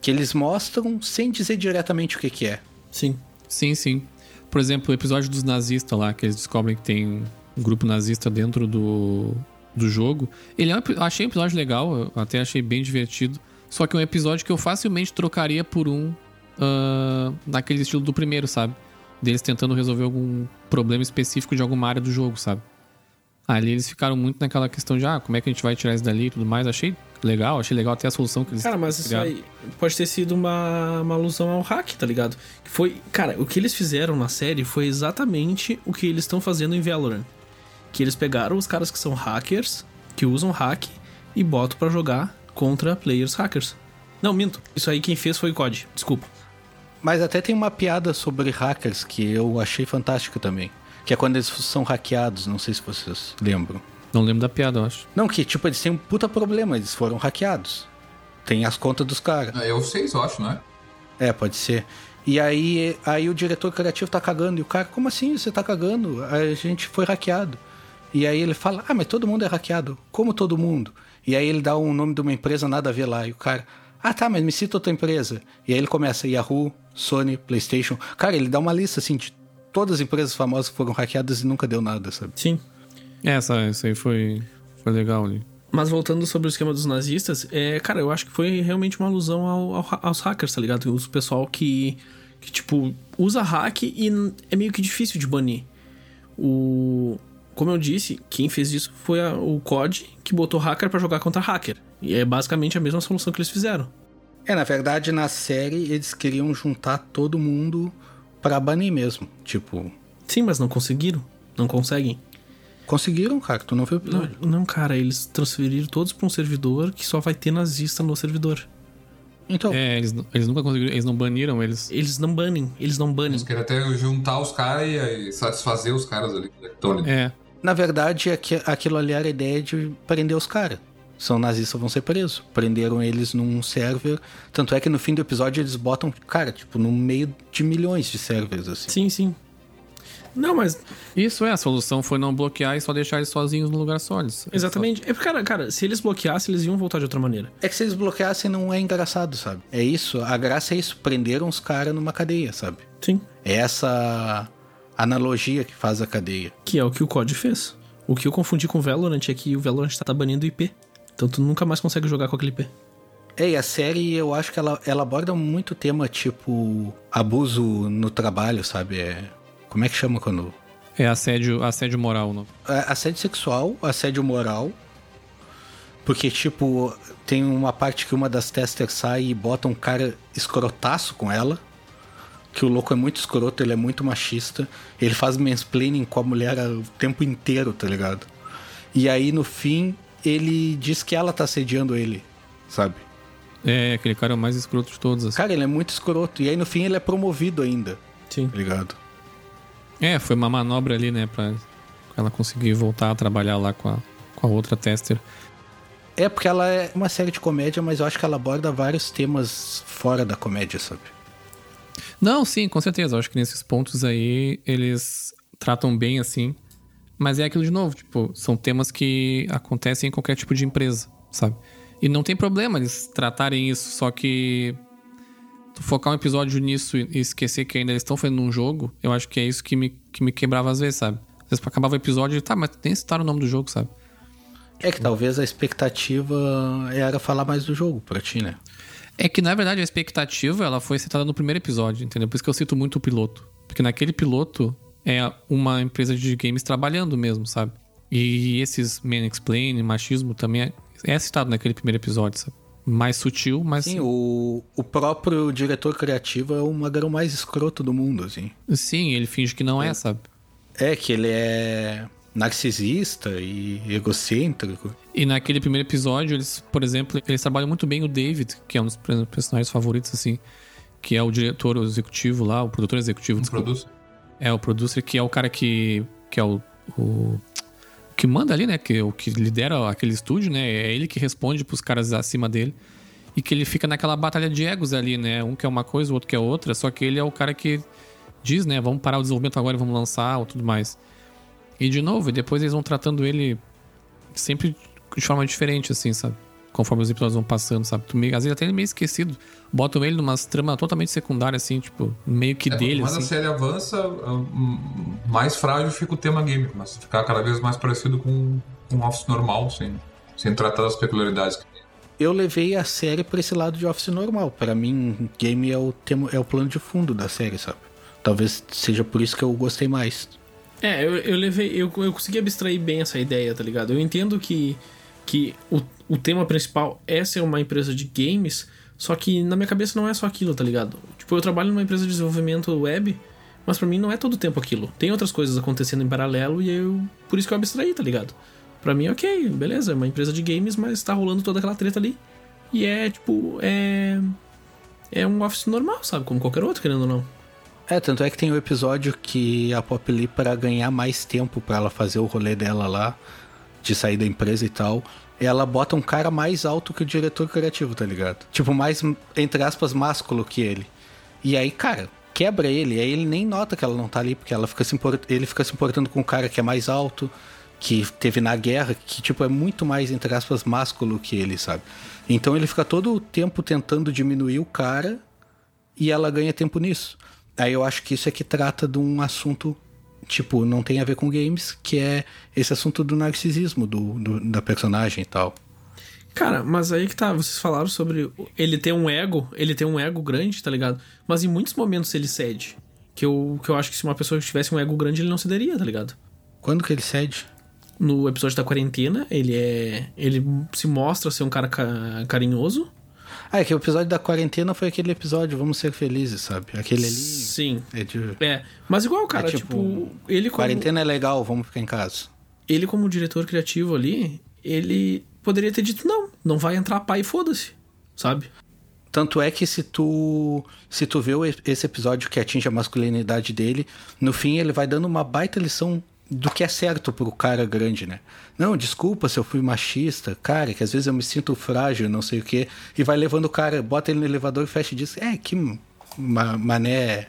Que eles mostram sem dizer diretamente o que que é. Sim. Sim, sim. Por exemplo, o episódio dos nazistas lá, que eles descobrem que tem um grupo nazista dentro do, do jogo. Ele é um, achei um episódio legal, eu até achei bem divertido. Só que é um episódio que eu facilmente trocaria por um ah, naquele estilo do primeiro, sabe? Deles tentando resolver algum problema específico de alguma área do jogo, sabe? Ali eles ficaram muito naquela questão de, ah, como é que a gente vai tirar isso dali e tudo mais. Achei legal, achei legal até a solução que eles Cara, mas isso criaram. aí pode ter sido uma, uma alusão ao hack, tá ligado? Que foi. Cara, o que eles fizeram na série foi exatamente o que eles estão fazendo em Valorant. Que eles pegaram os caras que são hackers, que usam hack, e botam pra jogar contra players hackers. Não, minto. Isso aí quem fez foi o COD. Desculpa. Mas até tem uma piada sobre hackers que eu achei fantástica também. Que é quando eles são hackeados, não sei se vocês lembram. Não lembro da piada, eu acho. Não, que tipo, eles têm um puta problema, eles foram hackeados. Tem as contas dos caras. É o 6, eu acho, né? É, pode ser. E aí, aí o diretor criativo tá cagando. E o cara, como assim você tá cagando? A gente foi hackeado. E aí ele fala, ah, mas todo mundo é hackeado. Como todo mundo? E aí ele dá um nome de uma empresa nada a ver lá. E o cara, ah tá, mas me cita outra empresa. E aí ele começa Yahoo, Sony, Playstation. Cara, ele dá uma lista assim de todas as empresas famosas que foram hackeadas e nunca deu nada, sabe? Sim. É, Essa, essa aí foi, foi legal ali. Mas voltando sobre o esquema dos nazistas, é, cara, eu acho que foi realmente uma alusão ao- ao- aos hackers, tá ligado? Os pessoal que, que, tipo, usa hack e é meio que difícil de banir. O. Como eu disse, quem fez isso foi a- o COD, que botou hacker pra jogar contra hacker. E é basicamente a mesma solução que eles fizeram. É, na verdade, na série eles queriam juntar todo mundo pra banir mesmo. Tipo, Sim, mas não conseguiram. Não conseguem. conseguiram, cara, tu não viu o Não, episódio. não, cara, eles transferiram todos pra um servidor que só vai ter nazista no servidor. Então, É, eles, eles nunca conseguiram, eles não baniram eles. Eles não banem, eles não banem. Eles querem até juntar os caras e, e satisfazer os caras ali que estão ali. É, Na verdade, aqui- aquilo ali era a ideia de prender os caras. São nazistas, vão ser presos. Prenderam eles num server. Tanto é que no fim do episódio eles botam, cara, tipo, no meio de milhões de servers, assim. Sim, sim. Não, mas isso é, a solução foi não bloquear e só deixar eles sozinhos no lugar só. Eles, Exatamente. É porque, cara, cara, se eles bloqueassem, eles iam voltar de outra maneira. É que se eles bloqueassem não é engraçado, sabe? É isso, a graça é isso. Prenderam os caras numa cadeia, sabe? Sim. É essa analogia que faz a cadeia. Que é o que o COD fez. O que eu confundi com o Valorant é que o Valorant tá banindo IP. Então tu nunca mais consegue jogar com aquele IP. É, e a série eu acho que ela, ela aborda muito tema tipo abuso no trabalho, sabe? É, como é que chama quando É assédio, assédio moral. Não? É, assédio sexual, assédio moral. Porque, tipo, tem uma parte que uma das testers sai e bota um cara escrotaço com ela. Que o louco é muito escroto, ele é muito machista. Ele faz mansplaining com a mulher o tempo inteiro, tá ligado? E aí, no fim, ele diz que ela tá assediando ele, sabe? É, aquele cara é o mais escroto de todos. assim. Cara, ele é muito escroto. E aí, no fim, ele é promovido ainda, Sim. tá ligado? É, foi uma manobra ali, né, pra ela conseguir voltar a trabalhar lá com a, com a outra tester. É, porque ela é uma série de comédia, mas eu acho que ela aborda vários temas fora da comédia, sabe? Não, sim, com certeza. Eu acho que nesses pontos aí eles tratam bem assim. Mas é aquilo de novo, tipo, são temas que acontecem em qualquer tipo de empresa, sabe? E não tem problema eles tratarem isso, só que tu focar um episódio nisso e esquecer que ainda eles estão fazendo um jogo, eu acho que é isso que me, que me quebrava às vezes, sabe? Às vezes acabava o episódio e tá, mas nem citaram o nome do jogo, sabe? É que talvez a expectativa era falar mais do jogo pra ti, né? É que, na verdade, a expectativa ela foi citada no primeiro episódio, entendeu? Por isso que eu cito muito o piloto. Porque naquele piloto é uma empresa de games trabalhando mesmo, sabe? E esses man explain, machismo também é, é citado naquele primeiro episódio, sabe? Mais sutil, mas. Sim, o, o próprio diretor criativo é o magrão mais escroto do mundo, assim. Sim, ele finge que não é, sabe? É, que ele é narcisista e egocêntrico. E naquele primeiro episódio, eles, por exemplo, eles trabalham muito bem o David, que é um dos personagens favoritos, assim, que é o diretor executivo lá, o produtor executivo. Um producer. É, o producer, que é o cara que, que é o, o que manda ali, né? Que o que lidera aquele estúdio, né? É ele que responde pros caras acima dele. E que ele fica naquela batalha de egos ali, né? Um quer uma coisa, o outro quer outra. Só que ele é o cara que diz, né? Vamos parar o desenvolvimento agora e vamos lançar ou tudo mais. E de novo, depois eles vão tratando ele sempre de forma diferente, assim, sabe? Conforme os episódios vão passando, sabe? Tu meio, às vezes até ele meio esquecido. Botam ele numa trama totalmente secundária, assim, tipo, meio que É, dele, quanto mais assim. a série avança, hum, mais frágil fica o tema game. Mas ficar cada vez mais parecido com um office normal, sem, sem tratar das peculiaridades que tem. Eu levei a série pra esse lado de Office normal. Pra mim, game é o, tema, é o plano de fundo da série, sabe? Talvez seja por isso que eu gostei mais. É, eu, eu levei. Eu, eu consegui abstrair bem essa ideia, tá ligado? Eu entendo que, que o, o tema principal é ser uma empresa de games, só que na minha cabeça não é só aquilo, tá ligado? Tipo, eu trabalho numa empresa de desenvolvimento web, mas pra mim não é todo o tempo aquilo. Tem outras coisas acontecendo em paralelo e eu. Por isso que eu abstraí, tá ligado? Pra mim, ok, beleza, é uma empresa de games, mas tá rolando toda aquela treta ali. E é, tipo, é. É um office normal, sabe? Como qualquer outro, querendo ou não. É, tanto é que tem o episódio que a Pop Lee, pra ganhar mais tempo pra ela fazer o rolê dela lá, de sair da empresa e tal, ela bota um cara mais alto que o diretor criativo, tá ligado? Tipo, mais, entre aspas, másculo que ele. E aí, cara, quebra ele. Aí ele nem nota que ela não tá ali, porque ela fica se import... ele fica se importando com um cara que é mais alto, que teve na guerra, que, tipo, é muito mais, entre aspas, másculo que ele, sabe? Então ele fica todo o tempo tentando diminuir o cara e ela ganha tempo nisso. Aí eu acho que isso é que trata de um assunto, tipo, não tem a ver com games, que é esse assunto do narcisismo do, do- da personagem e tal. Cara, mas aí que tá, vocês falaram sobre ele ter um ego, ele tem um ego grande, tá ligado? Mas em muitos momentos ele cede. Que eu, que eu acho que se uma pessoa tivesse um ego grande, ele não cederia, tá ligado? Quando que ele cede? No episódio da quarentena, ele é. Ele se mostra ser um cara ca- carinhoso. Ah, é que o episódio da quarentena foi aquele episódio Vamos Ser Felizes, sabe? Aquele ali. Sim. É de... É. Mas igual, cara, É tipo, tipo, ele como. Quarentena é legal, vamos ficar em casa. Ele, como diretor criativo ali, ele poderia ter dito, não, não vai entrar pai e foda-se. Sabe? Tanto é que se tu se tu vê esse episódio que atinge a masculinidade dele, no fim ele vai dando uma baita lição do que é certo pro cara grande, né? Não, desculpa se eu fui machista, cara, que às vezes eu me sinto frágil, não sei o quê, e vai levando o cara, bota ele no elevador e fecha e diz: "É, que ma- mané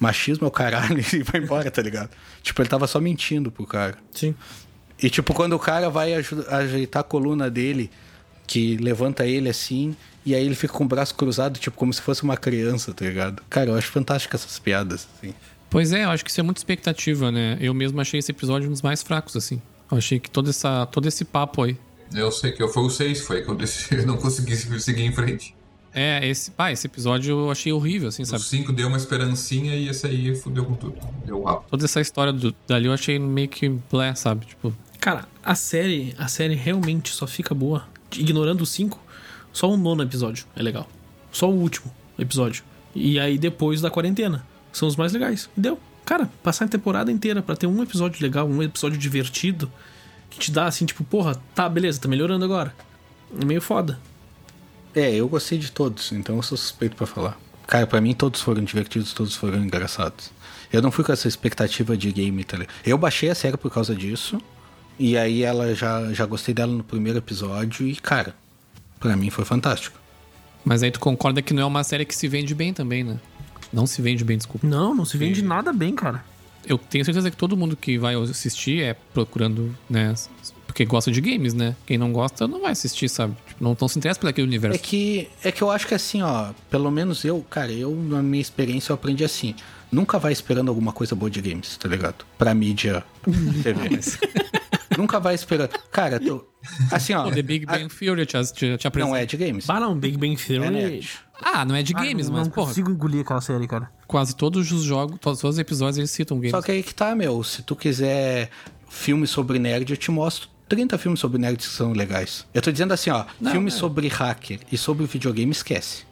machismo é o caralho", e vai embora, tá ligado? Tipo, ele tava só mentindo pro cara. Sim. E tipo, quando o cara vai ajeitar a coluna dele, que levanta ele assim, e aí ele fica com o braço cruzado, tipo, como se fosse uma criança, tá ligado? Cara, eu acho fantástico essas piadas, assim. Pois é, eu acho que isso é muita expectativa, né? Eu mesmo achei esse episódio um dos mais fracos, assim. Eu achei que todo, essa, todo esse papo aí. Eu sei que eu foi o 6, foi que eu, decidi, eu não consegui seguir em frente. É, esse, ah, esse episódio eu achei horrível, assim, O sabe? 5 deu uma esperancinha e esse aí fudeu com tudo. Deu rápido. Toda essa história do, dali eu achei meio que blé, sabe? Tipo, Cara, a série, a série realmente só fica boa, ignorando os cinco, só o nono episódio é legal. Só o último episódio. E aí depois da quarentena. São os mais legais. E deu. Cara, passar a temporada inteira pra ter um episódio legal, um episódio divertido, que te dá assim, tipo, porra, tá, beleza, tá melhorando agora. É meio foda. É, eu gostei de todos, então eu sou suspeito pra falar. Cara, pra mim todos foram divertidos, todos foram engraçados. Eu não fui com essa expectativa de game, tá ligado? Eu baixei a série por causa disso, e aí ela já, já gostei dela no primeiro episódio, e cara, pra mim foi fantástico. mas aí tu concorda que não é uma série que se vende bem também, né? Não se vende bem, desculpa. Não, não se vende nada bem, cara. Eu tenho certeza que todo mundo que vai assistir é procurando, né? Porque gosta de games, né? Quem não gosta não vai assistir, sabe? Tipo, não, não se interessa por aquele universo. É que, é que eu acho que assim, ó, pelo menos eu, cara, eu, na minha experiência, eu aprendi assim. Nunca vai esperando alguma coisa boa de games, tá ligado? Pra mídia TV. Nunca vai esperando. Cara, tô, assim, ó. The Big Bang Theory te, te, te apresenta. Não é de games. Ah, não, Big Bang Theory. É nerd. Ah, não é de Ah, games, não, mas, não porra, consigo engolir aquela série, cara. quase todos os jogos, todos os episódios eles citam games. Só que aí que tá, meu. Se tu quiser filmes sobre nerd, eu te mostro 30 filmes sobre nerds que são legais. Eu tô dizendo assim, ó, Não, filmes é. sobre hacker e sobre videogame, esquece.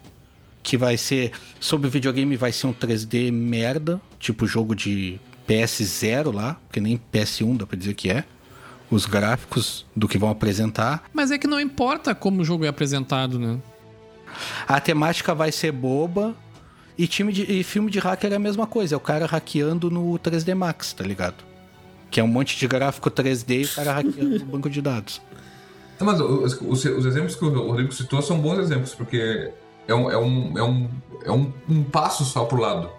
Que vai ser. Sobre videogame vai ser um 3D merda, tipo jogo de PS0 lá, que nem PS1 dá pra dizer que é. Os gráficos do que vão apresentar. Mas é que não importa como o jogo é apresentado, né? A temática vai ser boba. E, time de, e filme de hacker é a mesma coisa. É o cara hackeando no 3D Max, tá ligado? Que é um monte de gráfico 3D e o cara hackeando no banco de dados. Não, mas os, os- os exemplos que o Rodrigo citou são bons exemplos, porque é um, é um, é um, é um, um passo só pro lado.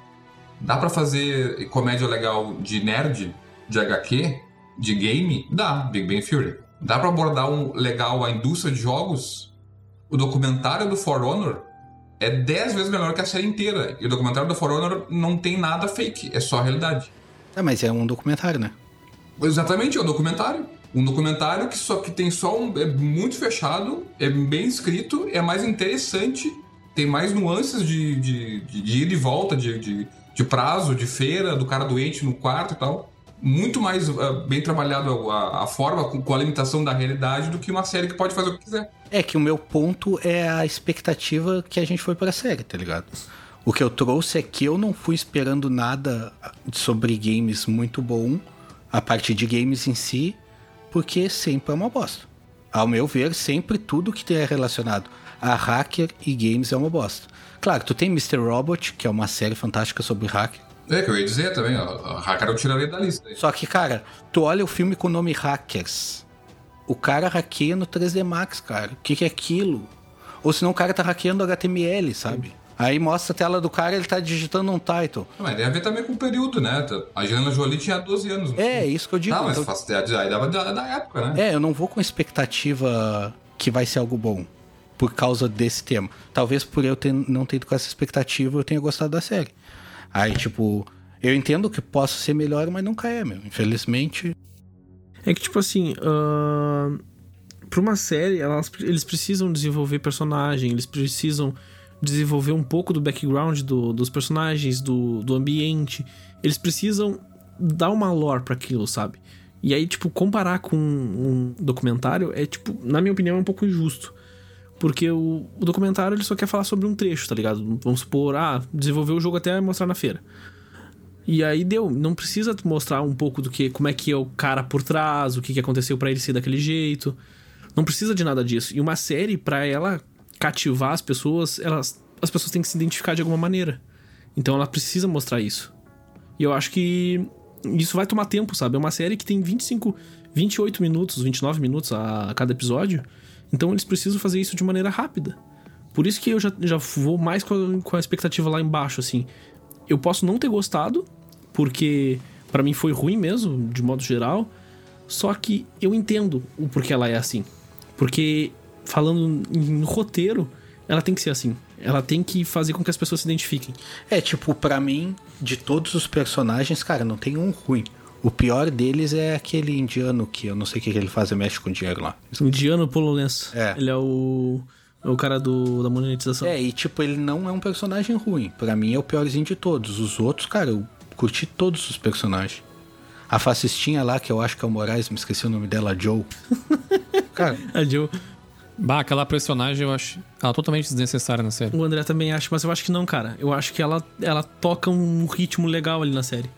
Dá pra fazer comédia legal de nerd, de HQ, de game? Dá, Big Bang Theory. Dá pra abordar um legal a indústria de jogos? O documentário do For Honor é 10 vezes melhor que a série inteira. E o documentário do For Honor não tem nada fake, é só a realidade. É, mas é um documentário, né? Exatamente, é um documentário. Um documentário que só que tem só um. É muito fechado, é bem escrito, é mais interessante, tem mais nuances de, de, de, de ida e volta, de, de, de prazo, de feira, do cara doente no quarto e tal. Muito mais ah, bem trabalhado a, a forma com, com a limitação da realidade do que uma série que pode fazer o que quiser. É que o meu ponto é a expectativa que a gente foi pra série, tá ligado? O que eu trouxe é que eu não fui esperando nada sobre games muito bom, a parte de games em si, porque sempre é uma bosta. Ao meu ver, sempre tudo que é relacionado a hacker e games é uma bosta. Claro, tu tem Mr. Robot, que é uma série fantástica sobre hacker. É que eu ia dizer também, ó, Hacker eu tiraria da lista. Só que, cara, tu olha o filme com o nome Hackers. O cara hackeia no 3D Max, cara. O que, que é aquilo? Ou senão o cara tá hackeando HTML, sabe? Aí mostra a tela do cara ele tá digitando um title. Mas tem a ver também com o período, né? A Angelina Jolie tinha 12 anos. né? É, isso que eu digo. Não, mas Então, faz, aí dava da, da época, né? é, eu não vou com expectativa que vai ser algo bom. Por causa desse tema. Talvez por eu ter, não ter ido com essa expectativa, eu tenha gostado da série. Aí, tipo, eu entendo que possa ser melhor, mas nunca é, meu. Infelizmente. É que, tipo assim, ahn, pra uma série, elas, eles precisam desenvolver personagem, eles precisam desenvolver um pouco do background do- dos personagens, do, do ambiente. Eles precisam dar uma lore pra aquilo, sabe? E aí, tipo, comparar com um documentário é, tipo, na minha opinião, é um pouco injusto. Porque o, o documentário ele só quer falar sobre um trecho, tá ligado? Vamos supor, ah, desenvolver o jogo até mostrar na feira. E aí deu, não precisa mostrar um pouco do que, como é que é o cara por trás, o que, que aconteceu pra ele ser daquele jeito. Não precisa de nada disso. E uma série, pra ela cativar as pessoas, elas, as pessoas têm que se identificar de alguma maneira. Então ela precisa mostrar isso. E eu acho que isso vai tomar tempo, sabe? É uma série que tem 25, 28 minutos, 29 minutos a cada episódio. Então eles precisam fazer isso de maneira rápida. Por isso que eu já, já vou mais com a, com a expectativa lá embaixo, assim. Eu posso não ter gostado, porque pra mim foi ruim mesmo, de modo geral. Só que eu entendo o porquê ela é assim. Porque, falando em roteiro, ela tem que ser assim. Ela tem que fazer com que as pessoas se identifiquem. É, tipo, pra mim, de todos os personagens, cara, não tem um ruim. O pior deles é aquele indiano que eu não sei o que que ele faz, ele mexe com dinheiro lá. Indiano Pololense. É. Ele é o, é o cara do, da monetização. É, e tipo, ele não é um personagem ruim. Pra mim é o piorzinho de todos. Os outros, cara, eu curti todos os personagens. A fascistinha lá, que eu acho que é o Moraes, me esqueci o nome dela, a Joe. cara, A Joe. Bah, aquela personagem eu acho ela totalmente desnecessária na série. O André também acha, mas eu acho que não, cara. Eu acho que ela, ela toca um ritmo legal ali na série.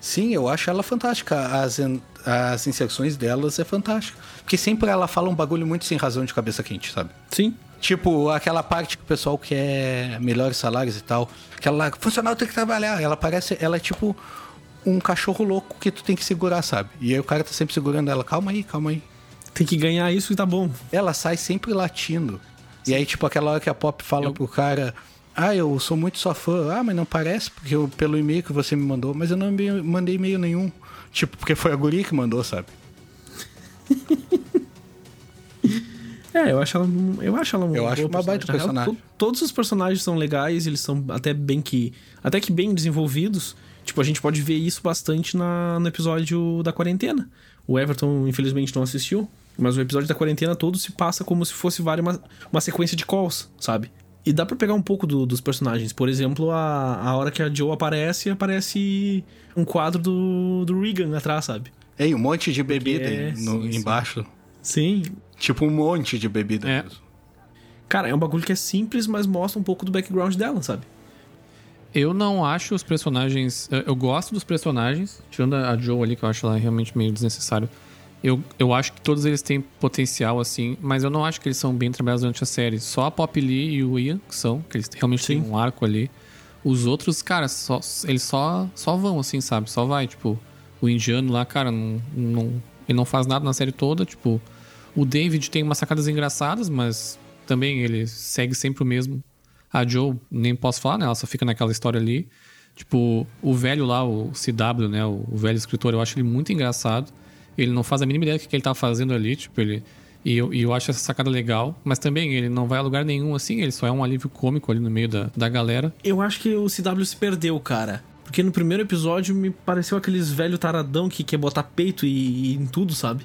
Sim, eu acho ela fantástica. As, as inserções delas é fantástica. Porque sempre ela fala um bagulho muito sem razão de cabeça quente, sabe? Sim. Tipo, aquela parte que o pessoal quer melhores salários e tal. Aquela lá, funcionário tem que trabalhar. Ela parece, ela é tipo um cachorro louco que tu tem que segurar, sabe? E aí o cara tá sempre segurando ela. Calma aí, calma aí. Tem que ganhar isso e tá bom. Ela sai sempre latindo. E aí, tipo, aquela hora que a Pop fala Eu- pro cara. Ah, eu sou muito sua fã. Ah, mas não parece, porque eu, pelo e-mail que você me mandou, mas eu não me- mandei e-mail nenhum. Tipo, porque foi a guria que mandou, sabe? É, eu acho ela, eu acho ela Eu boa acho uma baita Na real, personagem. to- todos os personagens são legais, eles são até bem que até que bem desenvolvidos. Tipo, a gente pode ver isso bastante na, no episódio da quarentena. O Everton, infelizmente, não assistiu, mas o episódio da quarentena todo se passa como se fosse várias uma, uma sequência de calls, sabe? E dá pra pegar um pouco do- dos personagens. Por exemplo, a, a hora que a Joe aparece, aparece um quadro do, do Regan atrás, sabe? Ei, um monte de bebida é, no- sim, embaixo. Sim, Tipo, um monte de bebida É. mesmo. Cara, é um bagulho que é simples, mas mostra um pouco do background dela, sabe? Eu não acho os personagens. eu- Eu gosto dos personagens, tirando a Joe ali, que eu acho ela realmente meio desnecessário. Eu, eu acho que todos eles têm potencial, assim, mas eu não acho que eles são bem trabalhados durante a série. Só a Pop Lee e o Ian, que são, que eles realmente têm Sim. um arco ali. Os outros, cara, só, eles só, só vão, assim, sabe? Só vai. Tipo, o indiano lá, cara, não, não, ele não faz nada na série toda. Tipo, o David tem umas sacadas engraçadas, mas também ele segue sempre o mesmo. A Joe, nem posso falar, né? Ela só fica naquela história ali. Tipo, o velho lá, o CW, né? O velho escritor, eu acho ele muito engraçado. Ele não faz a mínima ideia do que, ele tá fazendo ali, tipo, ele. E eu, e eu acho essa sacada legal, mas também ele não vai a lugar nenhum assim, ele só é um alívio cômico ali no meio da, da galera. Eu acho que o CW se perdeu, cara. Porque no primeiro episódio me pareceu aqueles velho taradão que quer botar peito e, e em tudo, sabe?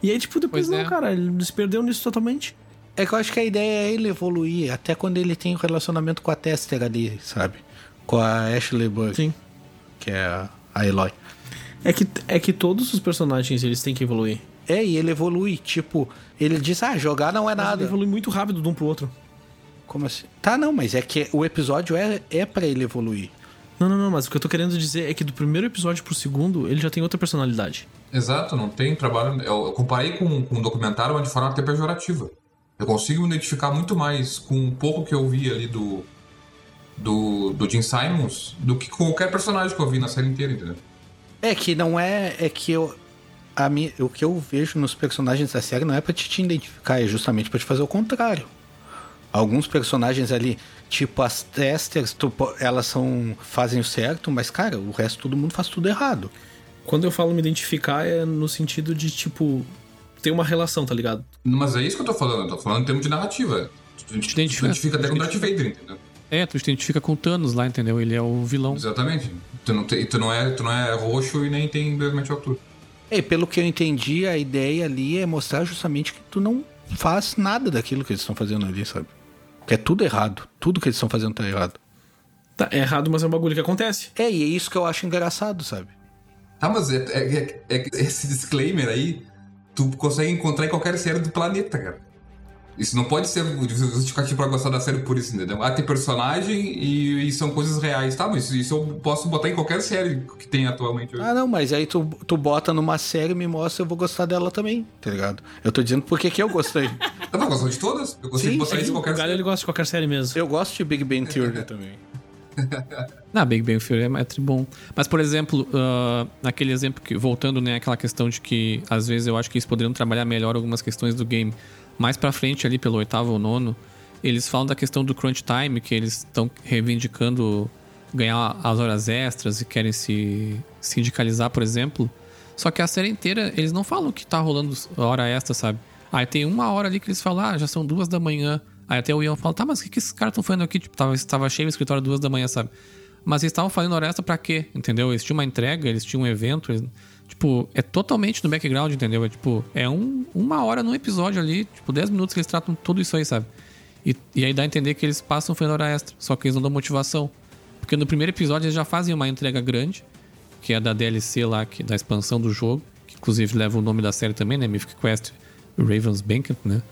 E aí, tipo, depois Pois não, é. cara, ele se perdeu nisso totalmente. É que eu acho que a ideia é ele evoluir, até quando ele tem o relacionamento com a Tester ali, sabe? Com a Ashley Burke, Sim. que é a Eloy. É que, é que todos os personagens eles têm que evoluir. É, e ele evolui, tipo, ele diz, ah, jogar não é Mas nada. ele evolui muito rápido de um pro outro. Como assim? Tá, não, mas é que o episódio é, é pra ele evoluir. Não, não, não, mas o que eu tô querendo dizer é que do primeiro episódio pro segundo, ele já tem outra personalidade. Exato, não tem trabalho. Eu, eu comparei com, com um documentário, mas de forma até pejorativa. Eu consigo me identificar muito mais com um pouco que eu vi ali do, do, do Jim Simons do que com qualquer personagem que eu vi na série inteira, entendeu? É que não é. É que eu. A minha, o que eu vejo nos personagens da série não é pra te, te identificar, é justamente pra te fazer o contrário. Alguns personagens ali, tipo as testers, tu elas são fazem o certo, mas cara, o resto todo mundo faz tudo errado. Quando eu falo me identificar, é no sentido de, tipo, ter uma relação, tá ligado? Mas é isso que eu tô falando, eu tô falando em termos de narrativa. Tu te identifica- identifica, identifica até com Darth Vader, entendeu? É, tu te identifica com o Thanos lá, entendeu? Ele é o vilão. Exatamente. Tu não, tem, tu, não é, tu não é roxo e nem tem basicamente altura. E pelo que eu entendi, a ideia ali é mostrar justamente que tu não faz nada daquilo que eles estão fazendo ali, sabe? Que é tudo errado. Tudo que eles estão fazendo tá errado. Tá, é errado, mas é um bagulho que acontece. É, e é isso que eu acho engraçado, sabe? Ah, mas é, é- é- é esse disclaimer aí, tu consegue encontrar em qualquer série do planeta, cara. Isso não pode ser justificativo pra gostar da série por isso, entendeu? Ah, tem personagem e, e são coisas reais. Tá, mas isso eu posso botar em qualquer série que tem atualmente hoje. Ah, não, mas aí tu, tu bota numa série e me mostra, eu vou gostar dela também, tá ligado? Eu tô dizendo porque que eu gostei. Eu não gosto de todas. Eu consigo Sim, botar sim. isso em O qualquer Galho, série. ele gosta de qualquer série mesmo. eu gosto de Big Bang Theory também. Na Big Bang Theory é tri bom. Mas, por exemplo, ah, naquele exemplo que, voltando, né, aquela questão de que às vezes eu acho que eles poderiam trabalhar melhor algumas questões do game. Mais pra frente, ali pelo oitavo ou nono, eles falam da questão do crunch time, que eles estão reivindicando ganhar as horas extras e querem se sindicalizar, por exemplo. Só que a série inteira, eles não falam que tá rolando hora extra, sabe? Aí tem uma hora ali que eles falam, ah, já são duas da manhã. Aí até o Ian fala, tá, mas o que, que esses caras estão fazendo aqui? Tipo, tava, tava cheio o escritório duas da manhã, sabe? Mas eles estavam fazendo hora extra pra quê? Entendeu? Eles tinham uma entrega, eles tinham um evento. eles- tipo, é totalmente no background, entendeu? É tipo, é um, uma hora no episódio ali, tipo, 10 minutos que eles tratam tudo isso aí, sabe? E, e aí dá a entender que eles passam fazendo hora extra, só que eles não dão motivação. Porque no primeiro episódio eles já fazem uma entrega grande, que é da DLC lá, que, da expansão do jogo, que inclusive leva o nome da série também, né? Mythic Quest Raven's Banquet, né?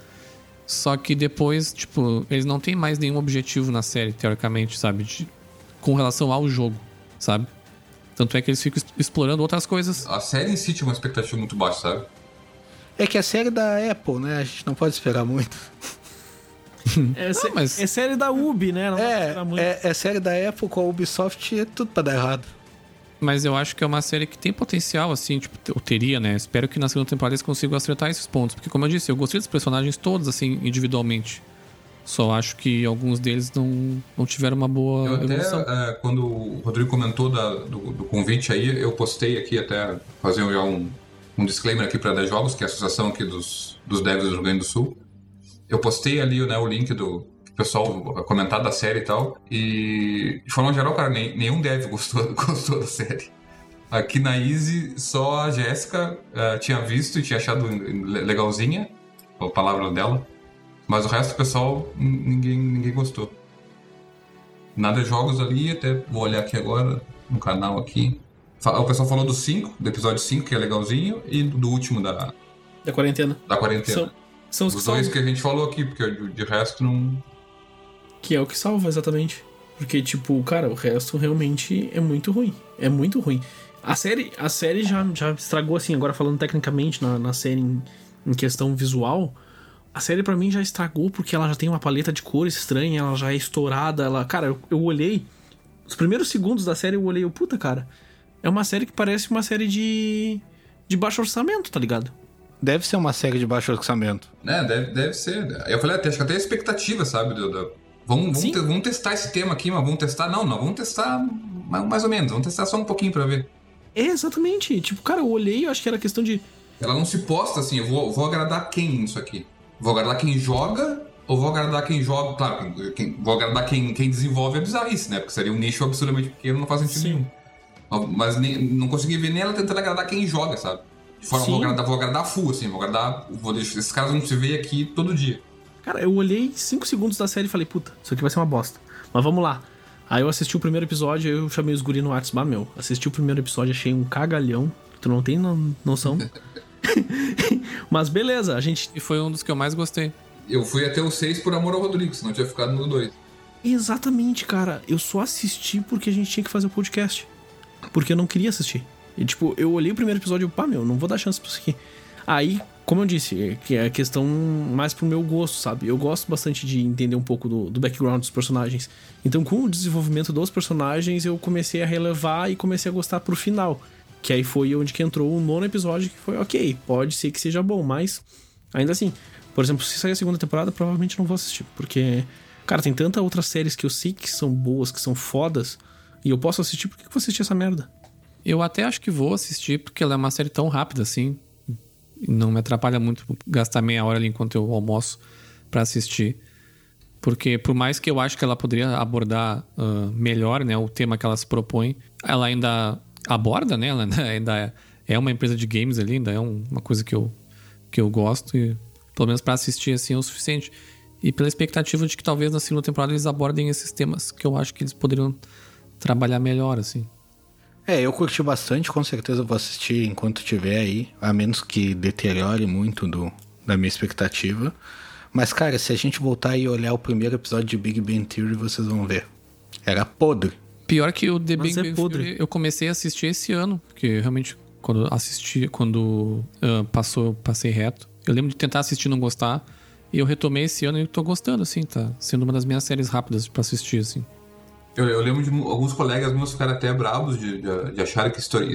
Só que depois, tipo, eles não têm mais nenhum objetivo na série, teoricamente, sabe? De- com relação ao jogo, sabe? Tanto é que eles ficam explorando outras coisas. A série em si tinha uma expectativa muito baixa, sabe? É que a série da Apple, né? A gente não pode esperar muito. É, sé- mas- é série da Ubi, né? Não É, é, é série da Apple com a Ubisoft é tudo pra dar errado. Mas eu acho que é uma série que tem potencial, assim, tipo, ou teria, né? Espero que na segunda temporada eles consigam acertar esses pontos. Porque, como eu disse, eu gostei dos personagens todos, assim, individualmente. Só acho que alguns deles não, não tiveram uma boa Eu até, evolução. é, quando o Rodrigo comentou da- do, do convite aí, eu postei aqui até fazer já um, um disclaimer aqui para a Jogos, que é a associação aqui dos, dos devs do Rio Grande do Sul. Eu postei ali né, o link do pessoal comentar da série e tal. E, de forma geral, cara, nem- nenhum dev gostou, gostou da série. Aqui na Easy, só a Jéssica eh, tinha visto e tinha achado le- legalzinha, a palavra dela. Mas o resto pessoal, ninguém, ninguém gostou. Nada de jogos ali, até vou olhar aqui agora no canal aqui. O pessoal falou do 5, do episódio 5, que é legalzinho, e do último da, Da quarentena. da quarentena. São, são os que Os dois que a gente falou aqui, porque de, de resto não. Que é o que salva, exatamente. Porque, tipo, cara, o resto realmente é muito ruim. É muito ruim. A série, a série já, já estragou, assim, agora falando tecnicamente na, na série em, em questão visual. A série pra mim já estragou porque ela já tem uma paleta de cores estranha, ela já é estourada. Ela, cara, eu, eu olhei. Os primeiros segundos da série eu olhei, eu, puta, cara. É uma série que parece uma série de. de baixo orçamento, tá ligado? Deve ser uma série de baixo orçamento. É, deve, deve ser. Eu falei, até, acho que até a expectativa, sabe? do- do- Vamos, vamos, te- vamos testar esse tema aqui, mas vamos testar. Não, não, vamos testar ma- mais ou menos. Vamos testar só um pouquinho pra ver. É, exatamente. Tipo, cara, eu olhei, eu acho que era questão de. Ela não se posta assim, eu vou, vou agradar quem nisso aqui? Vou agradar quem joga ou vou agradar quem joga? Claro, quem, quem- vou agradar quem, quem desenvolve a bizarrice, né? Porque seria um nicho absurdamente pequeno, não faz sentido Sim. nenhum. Mas nem- não consegui ver nem ela tentando agradar quem joga, sabe? De forma, Sim. vou agradar, vou agradar full, assim, vou agradar. Vou deixar, esses caras vão se ver aqui todo dia. Cara, eu olhei 5 segundos da série e falei, puta, isso aqui vai ser uma bosta. Mas vamos lá. Aí eu assisti o primeiro episódio, eu chamei os guri no WhatsApp, ah, meu, assisti o primeiro episódio, achei um cagalhão, tu não tem no- noção. Mas beleza, a gente... E foi um dos que eu mais gostei. Eu fui até o 6 por amor ao Rodrigo, senão eu tinha ficado no 2. Exatamente, cara, eu só assisti porque a gente tinha que fazer o podcast. Porque eu não queria assistir. E tipo, eu olhei o primeiro episódio e, pá, meu, não vou dar chance pra isso aqui. Aí, como eu disse, é que é a questão mais pro meu gosto, sabe? Eu gosto bastante de entender um pouco do, do background dos personagens. Então, com o desenvolvimento dos personagens, eu comecei a relevar e comecei a gostar pro final. Que aí foi onde que entrou o nono episódio, que foi ok, pode ser que seja bom, mas ainda assim, por exemplo, se sair a segunda temporada, provavelmente não vou assistir. Porque, cara, tem tanta outras séries que eu sei que são boas, que são fodas, e eu posso assistir, por que eu vou assistir essa merda? Eu até acho que vou assistir, porque ela é uma série tão rápida assim. Não me atrapalha muito gastar meia hora ali enquanto eu almoço pra assistir. Porque por mais que eu acho que ela poderia abordar ah, melhor né, o tema que ela se propõe, ela ainda aborda, né? Ela ainda- é- é uma empresa de games ali, ainda é um- uma coisa que eu, que eu gosto. E pelo menos pra assistir assim é o suficiente. E pela expectativa de que talvez na segunda temporada eles abordem esses temas que eu acho que eles poderiam trabalhar melhor, assim. É, eu curti bastante, com certeza vou assistir enquanto tiver aí, a menos que deteriore muito do, da minha expectativa. Mas, cara, se a gente voltar e olhar o primeiro episódio de Big Bang Theory, vocês vão ver. Era podre. Pior que o The Mas Big é. Theory eu comecei a assistir esse ano, porque realmente quando assisti, quando ah, passou, passei reto. Eu lembro de tentar assistir e não gostar. E eu retomei esse ano e tô gostando, assim, tá sendo uma das minhas séries rápidas pra assistir, assim. Eu, eu lembro de alguns colegas meus ficaram até bravos de, de, de acharem que histori-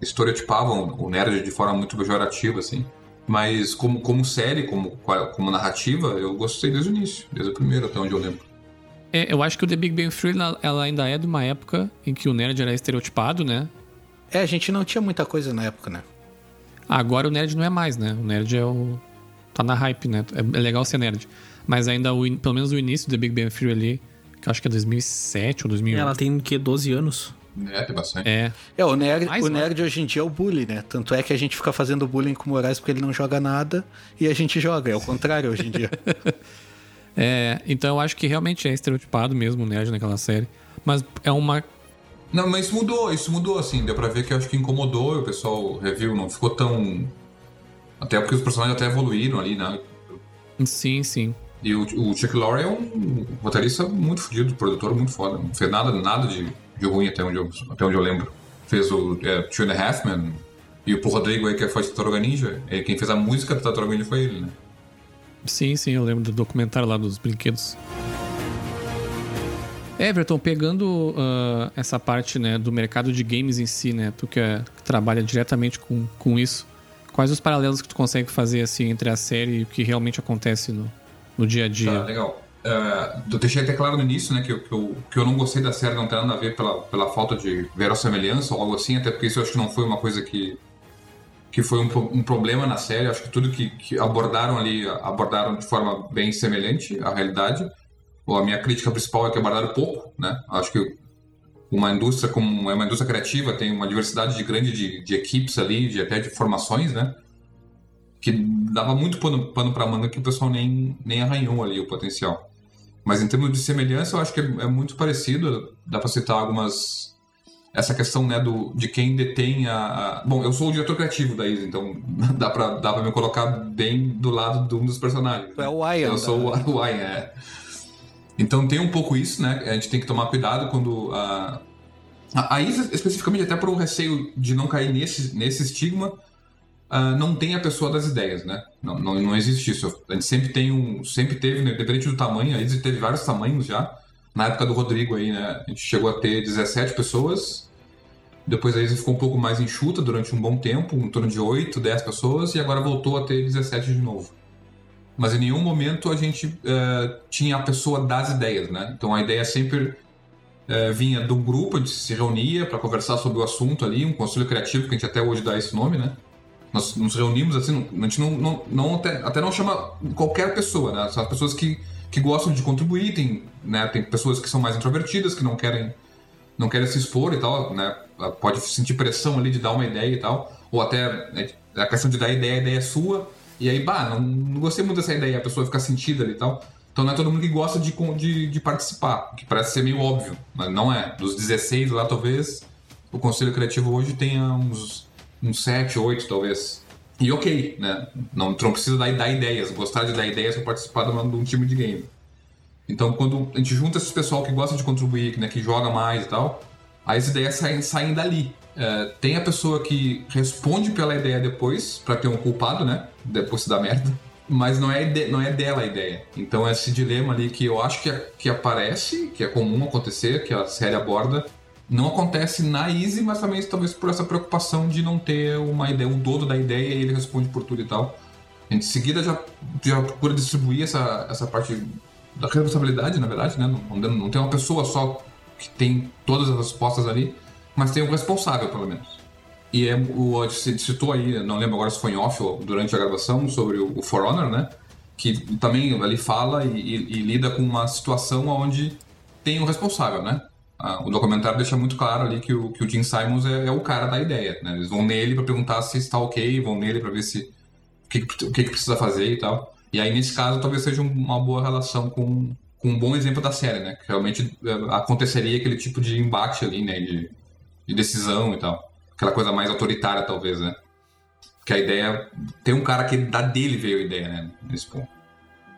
estereotipavam o nerd de forma muito pejorativa, assim. Mas como, como série, como, como narrativa, eu gostei desde o início, desde o primeiro, até onde eu lembro. É, eu acho que o The Big Bang Theory ela, ainda é de uma época em que o nerd era estereotipado, né? É, a gente não tinha muita coisa na época, né? Agora o nerd não é mais, né? O nerd é o. tá na hype, né? É, é legal ser nerd. Mas ainda, o, in- pelo menos o início do The Big Bang Theory ali, que eu acho que é 2007 ou 2008. Ela tem, o quê, 12 anos? É, tem bastante. É. É, o nerd, Mais, o né? nerd hoje em dia é o bully, né? Tanto é que a gente fica fazendo bullying com o Moraes porque ele não joga nada e a gente joga. É o contrário hoje em dia. É, então eu acho que realmente é estereotipado mesmo o nerd naquela série. Mas é uma. Não, mas isso mudou, isso mudou, assim. Deu pra ver que eu acho que incomodou o pessoal review, não ficou tão. Até porque os personagens até evoluíram ali, né? Sim, sim. E o, o Chuck Lorre é um roteirista muito fodido, produtor muito foda. Não fez nada, nada de, de ruim até onde, eu, até onde eu lembro. Fez o é, Two and a Half Men. E o Rodrigo aí, que faz Tartaruga Ninja. é, Quem fez a música do Tartaruga Ninja foi ele, né? Sim, sim, eu lembro do documentário lá dos brinquedos. Everton, pegando ah, essa parte né, do mercado de games em si, né? Tu que, é- que trabalha diretamente com, com isso, quais os paralelos que tu consegue fazer assim entre a série e o que realmente acontece no, no dia a dia? Tá, legal. Uh, eu deixei até claro no início, né, que que, eu, que eu não gostei da série, não tem nada a ver pela, pela falta de verossemelhança ou algo assim, até porque isso eu acho que não foi uma coisa que, que foi um, um problema na série. Acho que tudo que, que abordaram ali, abordaram de forma bem semelhante à realidade. Ou a minha crítica principal é que abordaram pouco, né? Acho que uma indústria como é uma indústria criativa, tem uma diversidade de grande de, de equipes ali, de até de formações, né? Que dava muito pano, pano para manga que o pessoal nem, nem arranhou ali o potencial. Mas em termos de semelhança, eu acho que é, é muito parecido. Dá para citar algumas. Essa questão né, do, de quem detém a, a, Bom, eu sou o diretor criativo da Isa, então dá pra, dá pra me colocar bem do lado de um dos personagens. É o Ian. Eu sou o, o Ian, é. Então tem um pouco isso, né? A gente tem que tomar cuidado quando a. A Isa, especificamente, até por um receio de não cair nesse, nesse estigma, uh, não tem a pessoa das ideias, né? Não, não, não existe isso. A gente sempre tem um. Sempre teve, né? independente do tamanho, a Easy teve vários tamanhos já. Na época do Rodrigo aí, né? A gente chegou a ter 17 pessoas. Depois a Easy ficou um pouco mais enxuta durante um bom tempo, em torno de 8, 10 pessoas, e agora voltou a ter 17 de novo. Mas em nenhum momento a gente uh, tinha a pessoa das ideias, né? Então a ideia sempre uh, vinha do grupo, a gente se reunia para conversar sobre o assunto ali, um conselho criativo, que a gente até hoje dá esse nome, né? Nós nos reunimos assim, a gente não, não, não até, até, não chama qualquer pessoa, né? São as pessoas que, que gostam de contribuir, tem, né? tem pessoas que são mais introvertidas, que não querem, não querem se expor e tal, né? Pode sentir pressão ali de dar uma ideia e tal, ou até né, a questão de dar ideia, a ideia é sua, e aí, bah, não, não gostei muito dessa ideia, a pessoa fica sentida ali e tal. Então não é todo mundo que gosta de, de, de participar, que parece ser meio óbvio, mas não é. Dos 16 lá, talvez, o Conselho Criativo hoje tenha uns um 7, 8 talvez. E ok, né? Não, não precisa dar, dar ideias, gostar de dar ideias para participar de, um time de game. Então, quando a gente junta esse pessoal que gosta de contribuir, né, que joga mais e tal, aí as ideias saem, saem dali. É, tem a pessoa que responde pela ideia depois, para ter um culpado, né? Depois se dá merda. Mas não é, de, não é dela a ideia. Então, esse dilema ali que eu acho que, é, que aparece, que é comum acontecer, que a série aborda, não acontece na Easy, mas também talvez por essa preocupação de não ter uma ideia, o dono da ideia e ele responde por tudo e tal. A gente em seguida já, já procura distribuir essa, essa parte da responsabilidade, na verdade, né? Não, não, não tem uma pessoa só que tem todas as respostas ali, mas tem um responsável, pelo menos. E é, o, você citou aí, não lembro agora se foi em off ou durante a gravação, sobre o, o For Honor, né? Que também ali fala e, e, e lida com uma situação onde tem um responsável, né? Ah, o documentário deixa muito claro ali que o, que o Jim Simons é, é o cara da ideia. Né? Eles vão nele para perguntar se está ok, vão nele para ver se o que, o que, que precisa fazer e tal. E aí, nesse caso, talvez seja uma boa relação com, com um bom exemplo da série, né? Que realmente é, aconteceria aquele tipo de embate ali, né? De, de decisão e tal. Aquela coisa mais autoritária, talvez, né? Que a ideia... Tem um cara que da dele veio a ideia, né? Nesse ponto.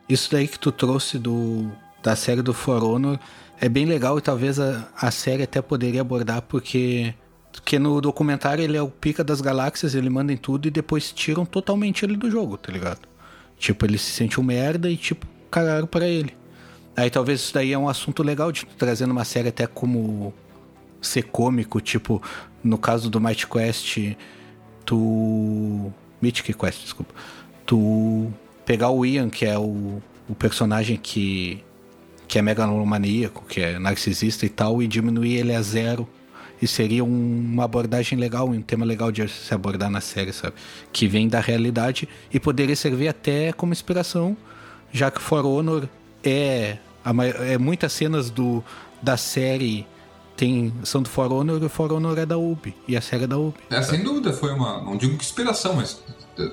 Isso daí que tu trouxe do, da série do For Honor é bem legal e talvez a, a série até poderia abordar, porque, porque no documentário ele é o pica das galáxias, ele manda em tudo e depois tiram totalmente ele do jogo, tá ligado? Tipo, ele se sente um merda e, tipo, cagaram para ele. Aí talvez isso daí é um assunto legal de trazendo uma série até como ser cômico, tipo, no caso do Might Quest, tu. Mythic Quest, desculpa. Tu pegar o Ian, que é o, o personagem que que é megalomaníaco, que é narcisista e tal, e diminuir ele a zero. E seria um, uma abordagem legal, um tema legal de se abordar na série, sabe? Que vem da realidade e poderia servir até como inspiração, já que For Honor é, é muitas cenas do, da série tem, são do For Honor e o For Honor é da UB. E a série é da UB. É, sem dúvida, foi uma. Não digo que inspiração, mas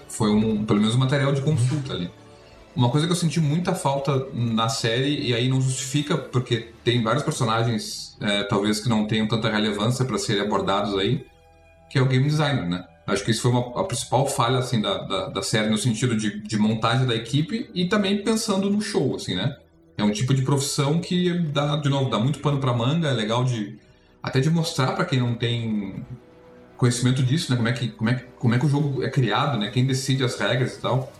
foi um, pelo menos um material de consulta ali. Uma coisa que eu senti muita falta na série, e aí não justifica, porque tem vários personagens, é, talvez que não tenham tanta relevância para serem abordados aí, que é o game designer, né? Acho que isso foi uma, a principal falha, assim, da, da, da série no sentido de, de, montagem da equipe e também pensando no show, assim, né? É um tipo de profissão que dá, de novo, dá muito pano pra manga, é legal de até de mostrar para quem não tem conhecimento disso, né? Como é, que, como, é, como é que o jogo é criado, né? Quem decide as regras e tal.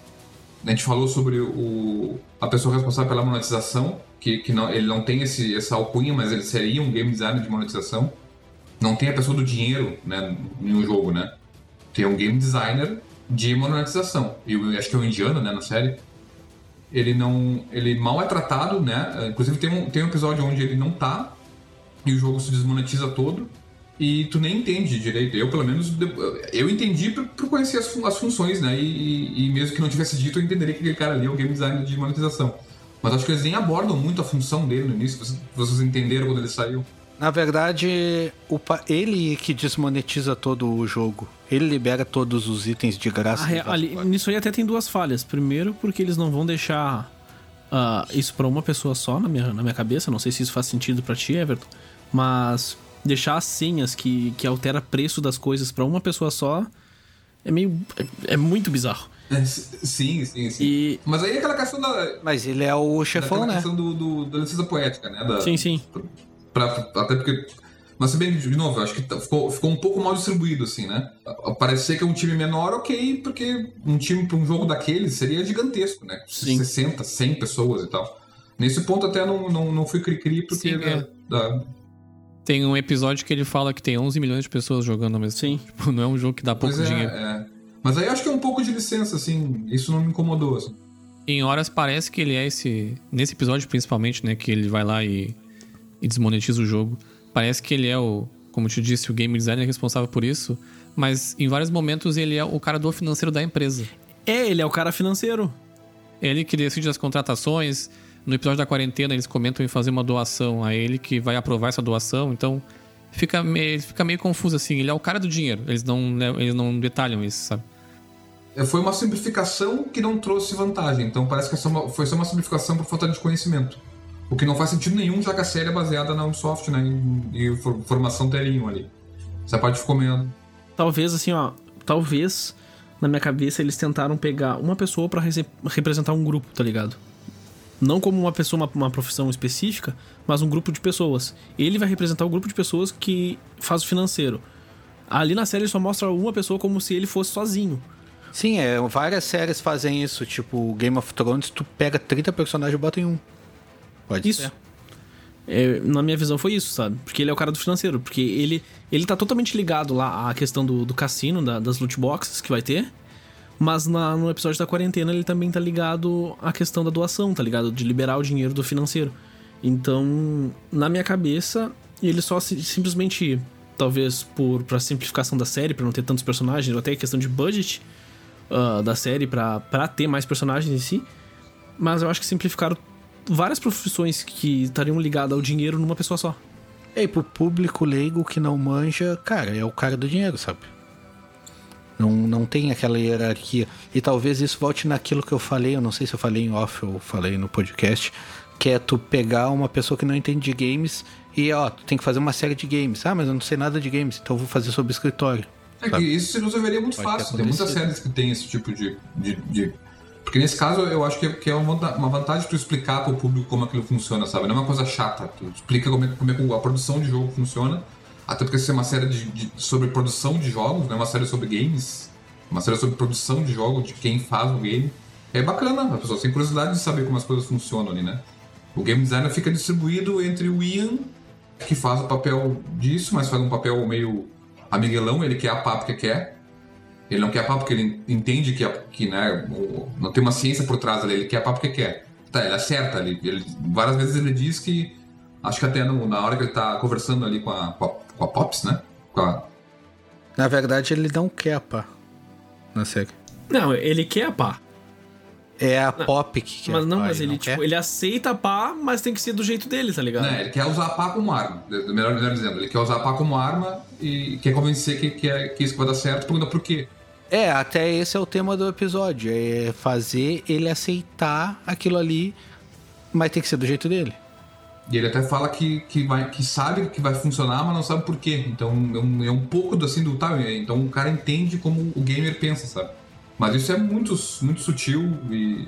A gente falou sobre o, a pessoa responsável pela monetização, que, que não, ele não tem esse, essa alcunha, mas ele seria um game designer de monetização. Não tem a pessoa do dinheiro né, em um jogo, né? Tem um game designer de monetização. E eu acho que é um indiano, né, na série. ele não. Ele mal é tratado, né? Inclusive tem um, tem um episódio onde ele não tá e o jogo se desmonetiza todo e tu nem entende direito. Eu, pelo menos, eu entendi por, por conhecer as, as funções, né? E, e, mesmo que não tivesse dito, eu entenderia que aquele cara ali é o game designer de monetização. Mas acho que eles nem abordam muito a função dele no início. Vocês, vocês entenderam quando ele saiu? Na verdade, o, ele que desmonetiza todo o jogo. Ele libera todos os itens de graça. Ah, ali, nisso aí até tem duas falhas. Primeiro, porque eles não vão deixar uh, isso para uma pessoa só na minha, na minha cabeça. Não sei se isso faz sentido para ti, Everton. Mas deixar as senhas que, que altera preço das coisas para uma pessoa só é meio. É, é muito bizarro. É, sim, sim, sim. E... Mas aí é aquela questão da. Mas ele é o chefão, né? questão do, do, da licença poética, né? Da, sim, sim. Pra, até porque. Mas, se bem, de novo, eu acho que tá, ficou, ficou um pouco mal distribuído, assim, né? Parecer que é um time menor, ok, porque um time para um jogo daqueles seria gigantesco, né? Sim. 60, 100 pessoas e tal. Nesse ponto até não, não, não fui cri-cri, porque. Sim, é. da, tem um episódio que ele fala que tem 11 milhões de pessoas jogando ao mesmo Sim. tempo. Tipo, não é um jogo que dá pouco é, dinheiro. É. Mas aí eu acho que é um pouco de licença, assim. Isso não me incomodou, assim. Em horas parece que ele é esse. Nesse episódio, principalmente, né? Que ele vai lá e, e desmonetiza o jogo. Parece que ele é o. Como eu te disse, o game designer responsável por isso. Mas em vários momentos ele é o cara do financeiro da empresa. É, ele é o cara financeiro. Ele que decide as contratações no episódio da quarentena, eles comentam em fazer uma doação a ele que vai aprovar essa doação. Então, fica meio, fica meio confuso assim. Ele é o cara do dinheiro. Eles não, né, eles não detalham isso, sabe? É, foi uma simplificação que não trouxe vantagem. Então, parece que foi só uma simplificação por falta de conhecimento. O que não faz sentido nenhum, já que a série é baseada na Ubisoft, né? E formação telinho ali. Essa parte ficou meio. Talvez, assim, ó. Talvez, na minha cabeça, eles tentaram pegar uma pessoa para representar um grupo, tá ligado? Não como uma pessoa, uma, uma, profissão específica, mas um grupo de pessoas. Ele vai representar o grupo de pessoas que faz o financeiro. Ali na série só mostra uma pessoa como se ele fosse sozinho. Sim, é, várias séries fazem isso. Tipo, Game of Thrones, tu pega 30 personagens e bota em um. Pode isso. ser. É, na minha visão foi isso, sabe? Porque ele é o cara do financeiro. Porque ele, ele tá totalmente ligado lá à questão do, do cassino, da, das loot boxes que vai ter. Mas na, no episódio da quarentena ele também tá ligado à questão da doação, tá ligado? De liberar o dinheiro do financeiro. Então, na minha cabeça, ele só se, simplesmente, talvez por pra simplificação da série, para não ter tantos personagens, ou até questão de budget uh, da série para ter mais personagens em si. Mas eu acho que simplificaram várias profissões que estariam ligadas ao dinheiro numa pessoa só. E aí, pro público leigo que não manja, cara, é o cara do dinheiro, sabe? Não, não tem aquela hierarquia. E talvez isso volte naquilo que eu falei, eu não sei se eu falei em off ou falei no podcast, que é tu pegar uma pessoa que não entende de games e, ó, tu tem que fazer uma série de games. Ah, mas eu não sei nada de games, então eu vou fazer sobre escritório. É que isso se resolveria muito Pode fácil. Tem muitas séries que tem esse tipo de, de, de... Porque nesse caso eu acho que é, que é uma vantagem tu explicar para o público como aquilo funciona, sabe? Não é uma coisa chata. Tu explica como é, como é a produção de jogo funciona até porque isso é uma série de, de, sobre produção de jogos, não é uma série sobre games. Uma série sobre produção de jogos, de quem faz o game. É bacana, a pessoa tem curiosidade de saber como as coisas funcionam ali, né? O game designer fica distribuído entre o Ian, que faz o papel disso, mas faz um papel meio amiguelão, ele quer a pá porque quer. Ele não quer a pá porque ele entende que, que né, não tem uma ciência por trás ali, ele quer a pá porque quer. Tá, ele acerta ali. Ele, várias vezes ele diz que. Acho que até no, na hora que ele tá conversando ali com a, com a com a Pops, né? A... Na verdade, ele não quer a pá na série. Não, ele quer a pá. É a não, Pop que quer. Mas não, mas ele, não tipo, ele aceita a pá, mas tem que ser do jeito dele, tá ligado? Não, ele quer usar a pá como arma. Melhor, melhor dizendo, ele quer usar a pá como arma e quer convencer que, que, é, que isso vai dar certo, pergunta por quê. É, até esse é o tema do episódio. É fazer ele aceitar aquilo ali, mas tem que ser do jeito dele. E ele até fala que, que, vai, que sabe que vai funcionar, mas não sabe por quê. Então é um, é um pouco do, assim do tá, então o cara entende como o gamer pensa, sabe? Mas isso é muito, muito sutil e,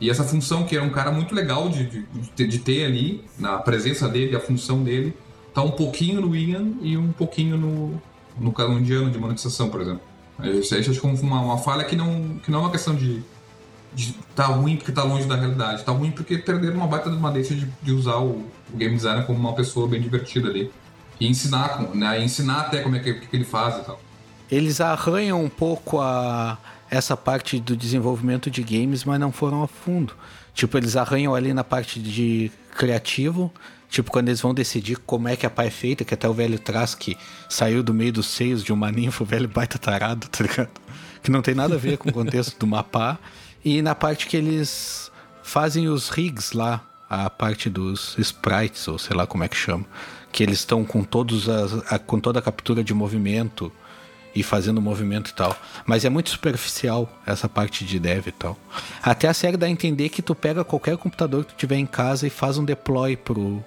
e essa função que era um cara muito legal de, de, de ter ali, na presença dele, a função dele, tá um pouquinho no Ian e um pouquinho no, no canondiano de monetização, por exemplo. Isso aí acho que é uma, uma falha que não, que não é uma questão de tá ruim porque tá longe da realidade. Tá ruim porque perderam uma baita de uma deixa de, de usar o, o, game designer como uma pessoa bem divertida ali. E ensinar, né? ensinar até como é que, que ele faz e tal. Eles arranham um pouco a essa parte do desenvolvimento de games, mas não foram a fundo. Tipo, eles arranham ali na parte de criativo, tipo, quando eles vão decidir como é que a pá é feita, que até o velho traz que saiu do meio dos seios de uma ninfa, o velho baita tarado, tá ligado? Que não tem nada a ver com o contexto do mapa. E na parte que eles fazem os rigs lá, a parte dos sprites, ou sei lá como é que chama, que eles estão com todos as, a, com toda a captura de movimento e fazendo movimento e tal. Mas é muito superficial essa parte de dev e tal. Até a série dá a entender que tu pega qualquer computador que tu tiver em casa e faz um deploy pro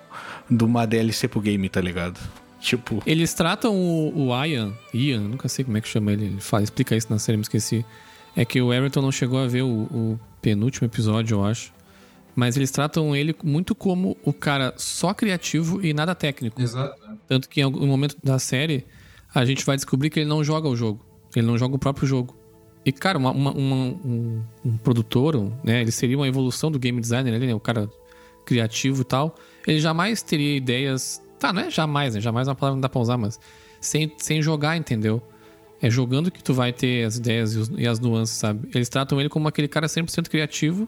de uma DLC pro game, tá ligado? Tipo, Eles tratam o, o Ian, Ian, nunca sei como é que chama ele, ele fala, explica isso na série, me esqueci. É que o Everton não chegou a ver o, o penúltimo episódio, eu acho. Mas eles tratam ele muito como o cara só criativo e nada técnico. Exato. Tanto que em algum momento da série, a gente vai descobrir que ele não joga o jogo. Ele não joga o próprio jogo. E, cara, uma- uma- uma- um, um produtor, né? Ele seria uma evolução do game designer, ele, né? O cara criativo e tal. Ele jamais teria ideias. Tá, não é jamais, né? Jamais é uma palavra que não dá pra usar, mas. Sem, sem jogar, entendeu? É jogando que tu vai ter as ideias e, os- e as nuances, sabe? Eles tratam ele como aquele cara 100% criativo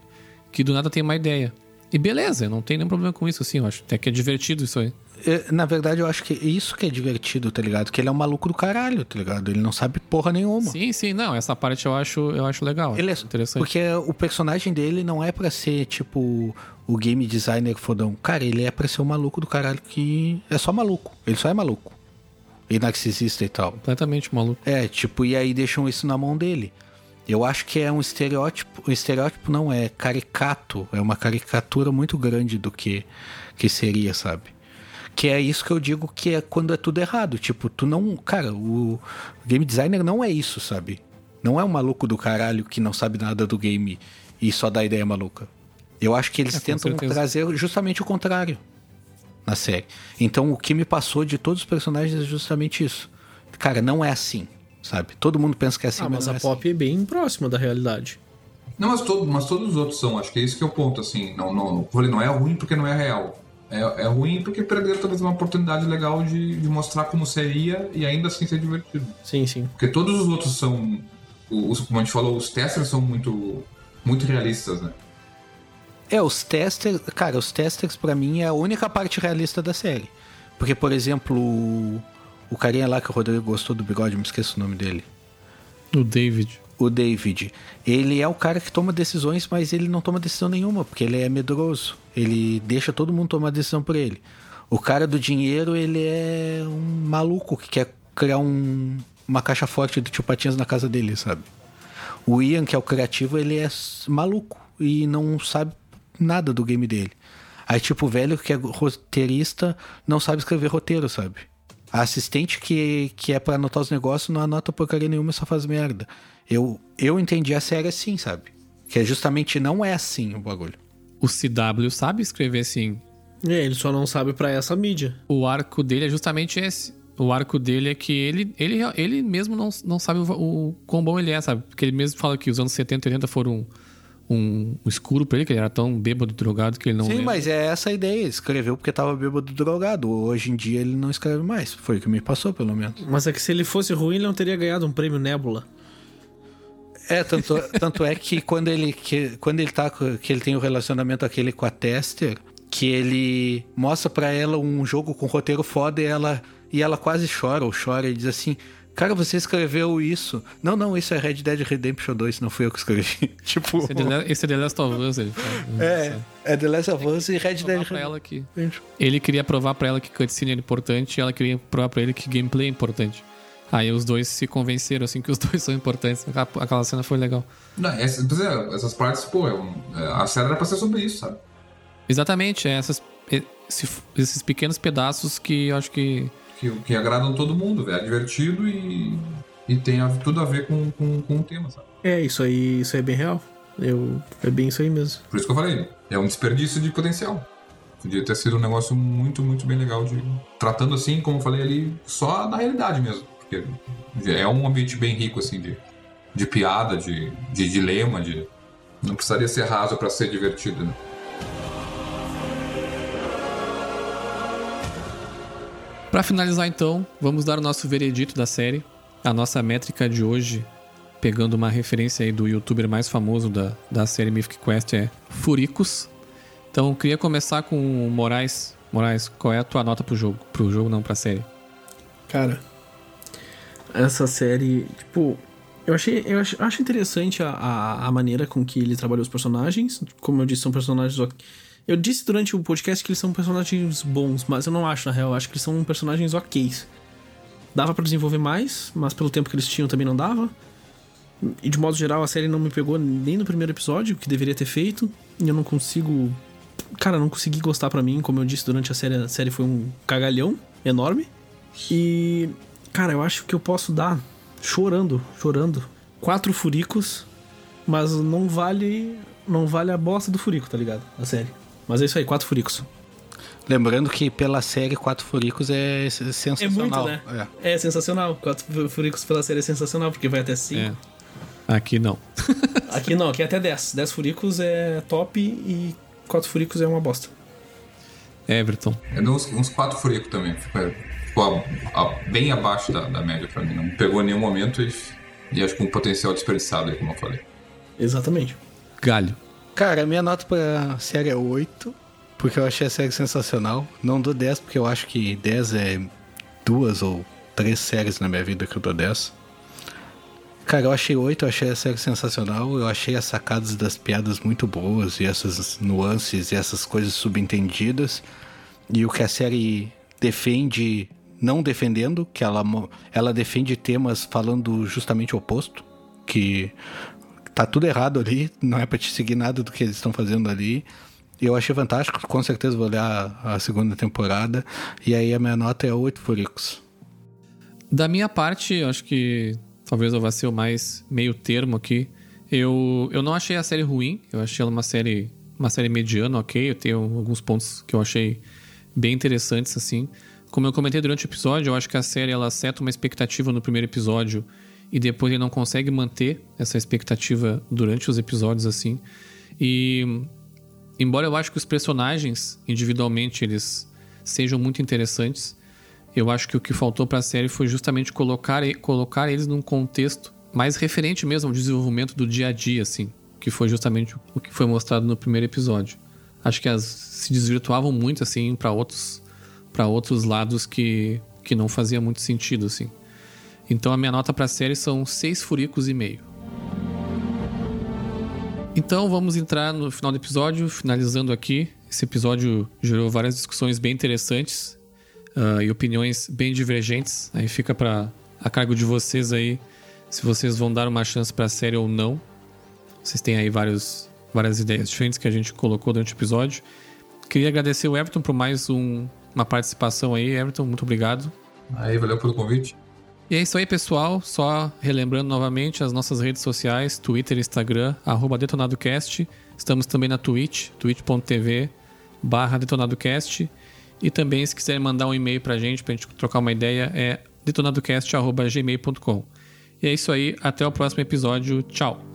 que do nada tem uma ideia. E beleza, não tem nenhum problema com isso, assim, eu acho. Até que é divertido isso aí. é, na verdade eu acho que isso que é divertido, tá ligado? Que ele é um maluco do caralho, tá ligado? Ele não sabe porra nenhuma. Sim, sim, não, essa parte eu acho, eu acho legal. Ele é interessante. Porque o personagem dele não é pra ser, tipo, o game designer fodão. Cara, ele é pra ser um maluco do caralho que é só maluco. Ele só é maluco. E narcisista e tal. Completamente maluco. É, tipo, e aí deixam isso na mão dele. Eu acho que é um estereótipo. O estereótipo não é caricato, é uma caricatura muito grande do que, que seria, sabe? Que é isso que eu digo que é quando é tudo errado. Tipo, tu não. Cara, o game designer não é isso, sabe? Não é um maluco do caralho que não sabe nada do game e só dá ideia maluca. Eu acho que eles É, tentam certeza. trazer justamente o contrário na série. Então o que me passou de todos os personagens é justamente isso. Cara, não é assim, sabe? Todo mundo pensa que é assim, Ah, mas mas não a é pop é bem próxima da realidade. Não, mas, todo, mas todos os outros são. Acho que é isso que é o ponto, assim. Não, não, falei, não é ruim porque não é real. É, é ruim porque perderam talvez uma oportunidade legal de, de mostrar como seria e ainda assim ser divertido. Sim, sim. Porque todos os outros são. Os, como a gente falou, os testers são muito, muito realistas, né? É, os testers, cara, os testers pra mim é a única parte realista da série. Porque, por exemplo, o, o carinha lá que o Rodrigo gostou do bigode, me esqueço o nome dele. O David. O David. Ele é o cara que toma decisões, mas ele não toma decisão nenhuma, porque ele é medroso. Ele deixa todo mundo tomar decisão por ele. O cara do dinheiro, ele é um maluco que quer criar um- uma caixa forte de tio Patinhas na casa dele, sabe? O Ian, que é o criativo, ele é maluco e não sabe nada do game dele. Aí, tipo, o velho que é roteirista não sabe escrever roteiro, sabe? A assistente que, que é pra anotar os negócios não anota porcaria nenhuma e só faz merda. Eu, eu entendi a série assim, sabe? Que é justamente não é assim o bagulho. O CW sabe escrever assim. É, ele só não sabe pra essa mídia. O arco dele é justamente esse. O arco dele é que ele, ele, ele mesmo não, não sabe o, o quão bom ele é, sabe? Porque ele mesmo fala que os anos 70 e 80 foram um, um escuro pra ele, que ele era tão bêbado e drogado que ele não Sim, lembra. mas é essa a ideia. Ele escreveu porque tava bêbado drogado. Hoje em dia ele não escreve mais. Foi o que me passou, pelo menos. Mas é que se ele fosse ruim, ele não teria ganhado um prêmio Nebula. É, tanto, tanto é que quando ele, que, quando ele tá, que ele tem o relacionamento aquele com a Tester, que ele mostra pra ela um jogo com roteiro foda e ela, e ela quase chora ou chora e diz assim: Cara, você escreveu isso. Não, não, isso é Red Dead Redemption 2, não fui eu que escrevi. tipo. Esse é, The, é Last of Us, ele fala. É, é The Last of Us e Red Provar Dead pra ela que Redemption. ele queria provar pra ela que cutscene era importante e ela queria provar pra ele que gameplay é importante. Aí os dois se convenceram, assim, que os dois são importantes. Aquela- cena foi legal. Não, essa- é, essas partes, pô, é um- é, a série era pra ser sobre isso, sabe? Exatamente, é essas, esse- esses pequenos pedaços que eu acho que Que, que agradam todo mundo, velho. É divertido e, e tem a- tudo a ver com, com, com o tema, sabe? É, isso aí, isso aí é bem real. Eu, é bem isso aí mesmo. Por isso que eu falei, é um desperdício de potencial. Podia ter sido um negócio muito, muito bem legal de. Tratando assim, como eu falei ali, só na realidade mesmo. Porque é um ambiente bem rico, assim, de, de piada, de, de dilema, de. Não precisaria ser raso pra ser divertido, né? Pra finalizar então, vamos dar o nosso veredito da série. A nossa métrica de hoje pegando uma referência aí do youtuber mais famoso da, da série Mythic Quest, é Furicos. Então, queria começar com o Moraes. Moraes, qual é a tua nota pro jogo? Pro jogo, não, pra série. Cara, essa série, tipo, eu achei, eu acho, acho interessante a, a, a, maneira com que ele trabalhou os personagens. Como eu disse, são personagens. Eu disse durante o podcast que eles são personagens bons, mas eu não acho, na real. Eu acho que eles são personagens ok. Dava para desenvolver mais, mas pelo tempo que eles tinham também não dava. E de modo geral, a série não me pegou nem no primeiro episódio, que deveria ter feito. E eu não consigo. Cara, não consegui gostar para mim. Como eu disse durante a série, a série foi um cagalhão enorme. E. Cara, eu acho que eu posso dar, chorando, chorando, quatro furicos, mas não vale. Não vale a bosta do furico, tá ligado? A série. Mas é isso aí, quatro furicos. Lembrando que pela série Quatro Furicos é sensacional. É muito, né? É. é sensacional. Quatro Furicos pela série é sensacional, porque vai até cinco. É. Aqui não. aqui não, aqui é até 10. 10 furicos é top e 4 furicos é uma bosta. Everton. É uns, uns 4 furicos também. Ficou, ficou a, a, bem abaixo da, da, média pra mim. Não pegou em nenhum momento e, e acho que um potencial desperdiçado aí, como eu falei. Exatamente. Galho. Cara, minha nota pra série é 8, porque eu achei a série sensacional. Não dou 10, porque eu acho que 10 é duas ou três séries na minha vida que eu dou 10. Cara, eu achei oito, eu achei a série sensacional, eu achei as sacadas das piadas muito boas e essas nuances e essas coisas subentendidas. E o que a série defende, não defendendo, que ela, ela defende temas falando justamente o oposto, que tá tudo errado ali, não é pra te seguir nada do que eles estão fazendo ali. Eu achei fantástico, com certeza vou olhar a segunda temporada. E aí a minha nota é oito furicos. Da minha parte, acho que Talvez eu vá ser o mais meio termo aqui. Eu, eu não achei a série ruim, eu achei ela uma série, uma série mediana, ok. Eu tenho alguns pontos que eu achei bem interessantes, assim. Como eu comentei durante o episódio, eu acho que a série ela seta uma expectativa no primeiro episódio e depois ele não consegue manter essa expectativa durante os episódios, assim. E embora eu acho que os personagens individualmente eles sejam muito interessantes, eu acho que o que faltou para a série foi justamente colocar, colocar eles num contexto mais referente mesmo ao desenvolvimento do dia a dia, assim, que foi justamente o que foi mostrado no primeiro episódio. Acho que as se desvirtuavam muito assim para outros para outros lados que que não fazia muito sentido assim. Então a minha nota para a série são seis furicos e meio. Então vamos entrar no final do episódio, finalizando aqui. Esse episódio gerou várias discussões bem interessantes uh, e opiniões bem divergentes. Aí fica para a cargo de vocês aí se vocês vão dar uma chance para a série ou não. Vocês têm aí vários, várias ideias diferentes que a gente colocou durante o episódio. Queria agradecer o Everton por mais um, uma participação aí. Everton, muito obrigado. Aí, valeu pelo convite. E é isso aí, pessoal. Só relembrando novamente as nossas redes sociais, Twitter Instagram, DetonadoCast. Estamos também na Twitch, twitch.tv barra DetonadoCast. E também, se quiserem mandar um e-mail pra gente, pra gente trocar uma ideia, é detonadocast.gmail.com. E é isso aí, até o próximo episódio. Tchau!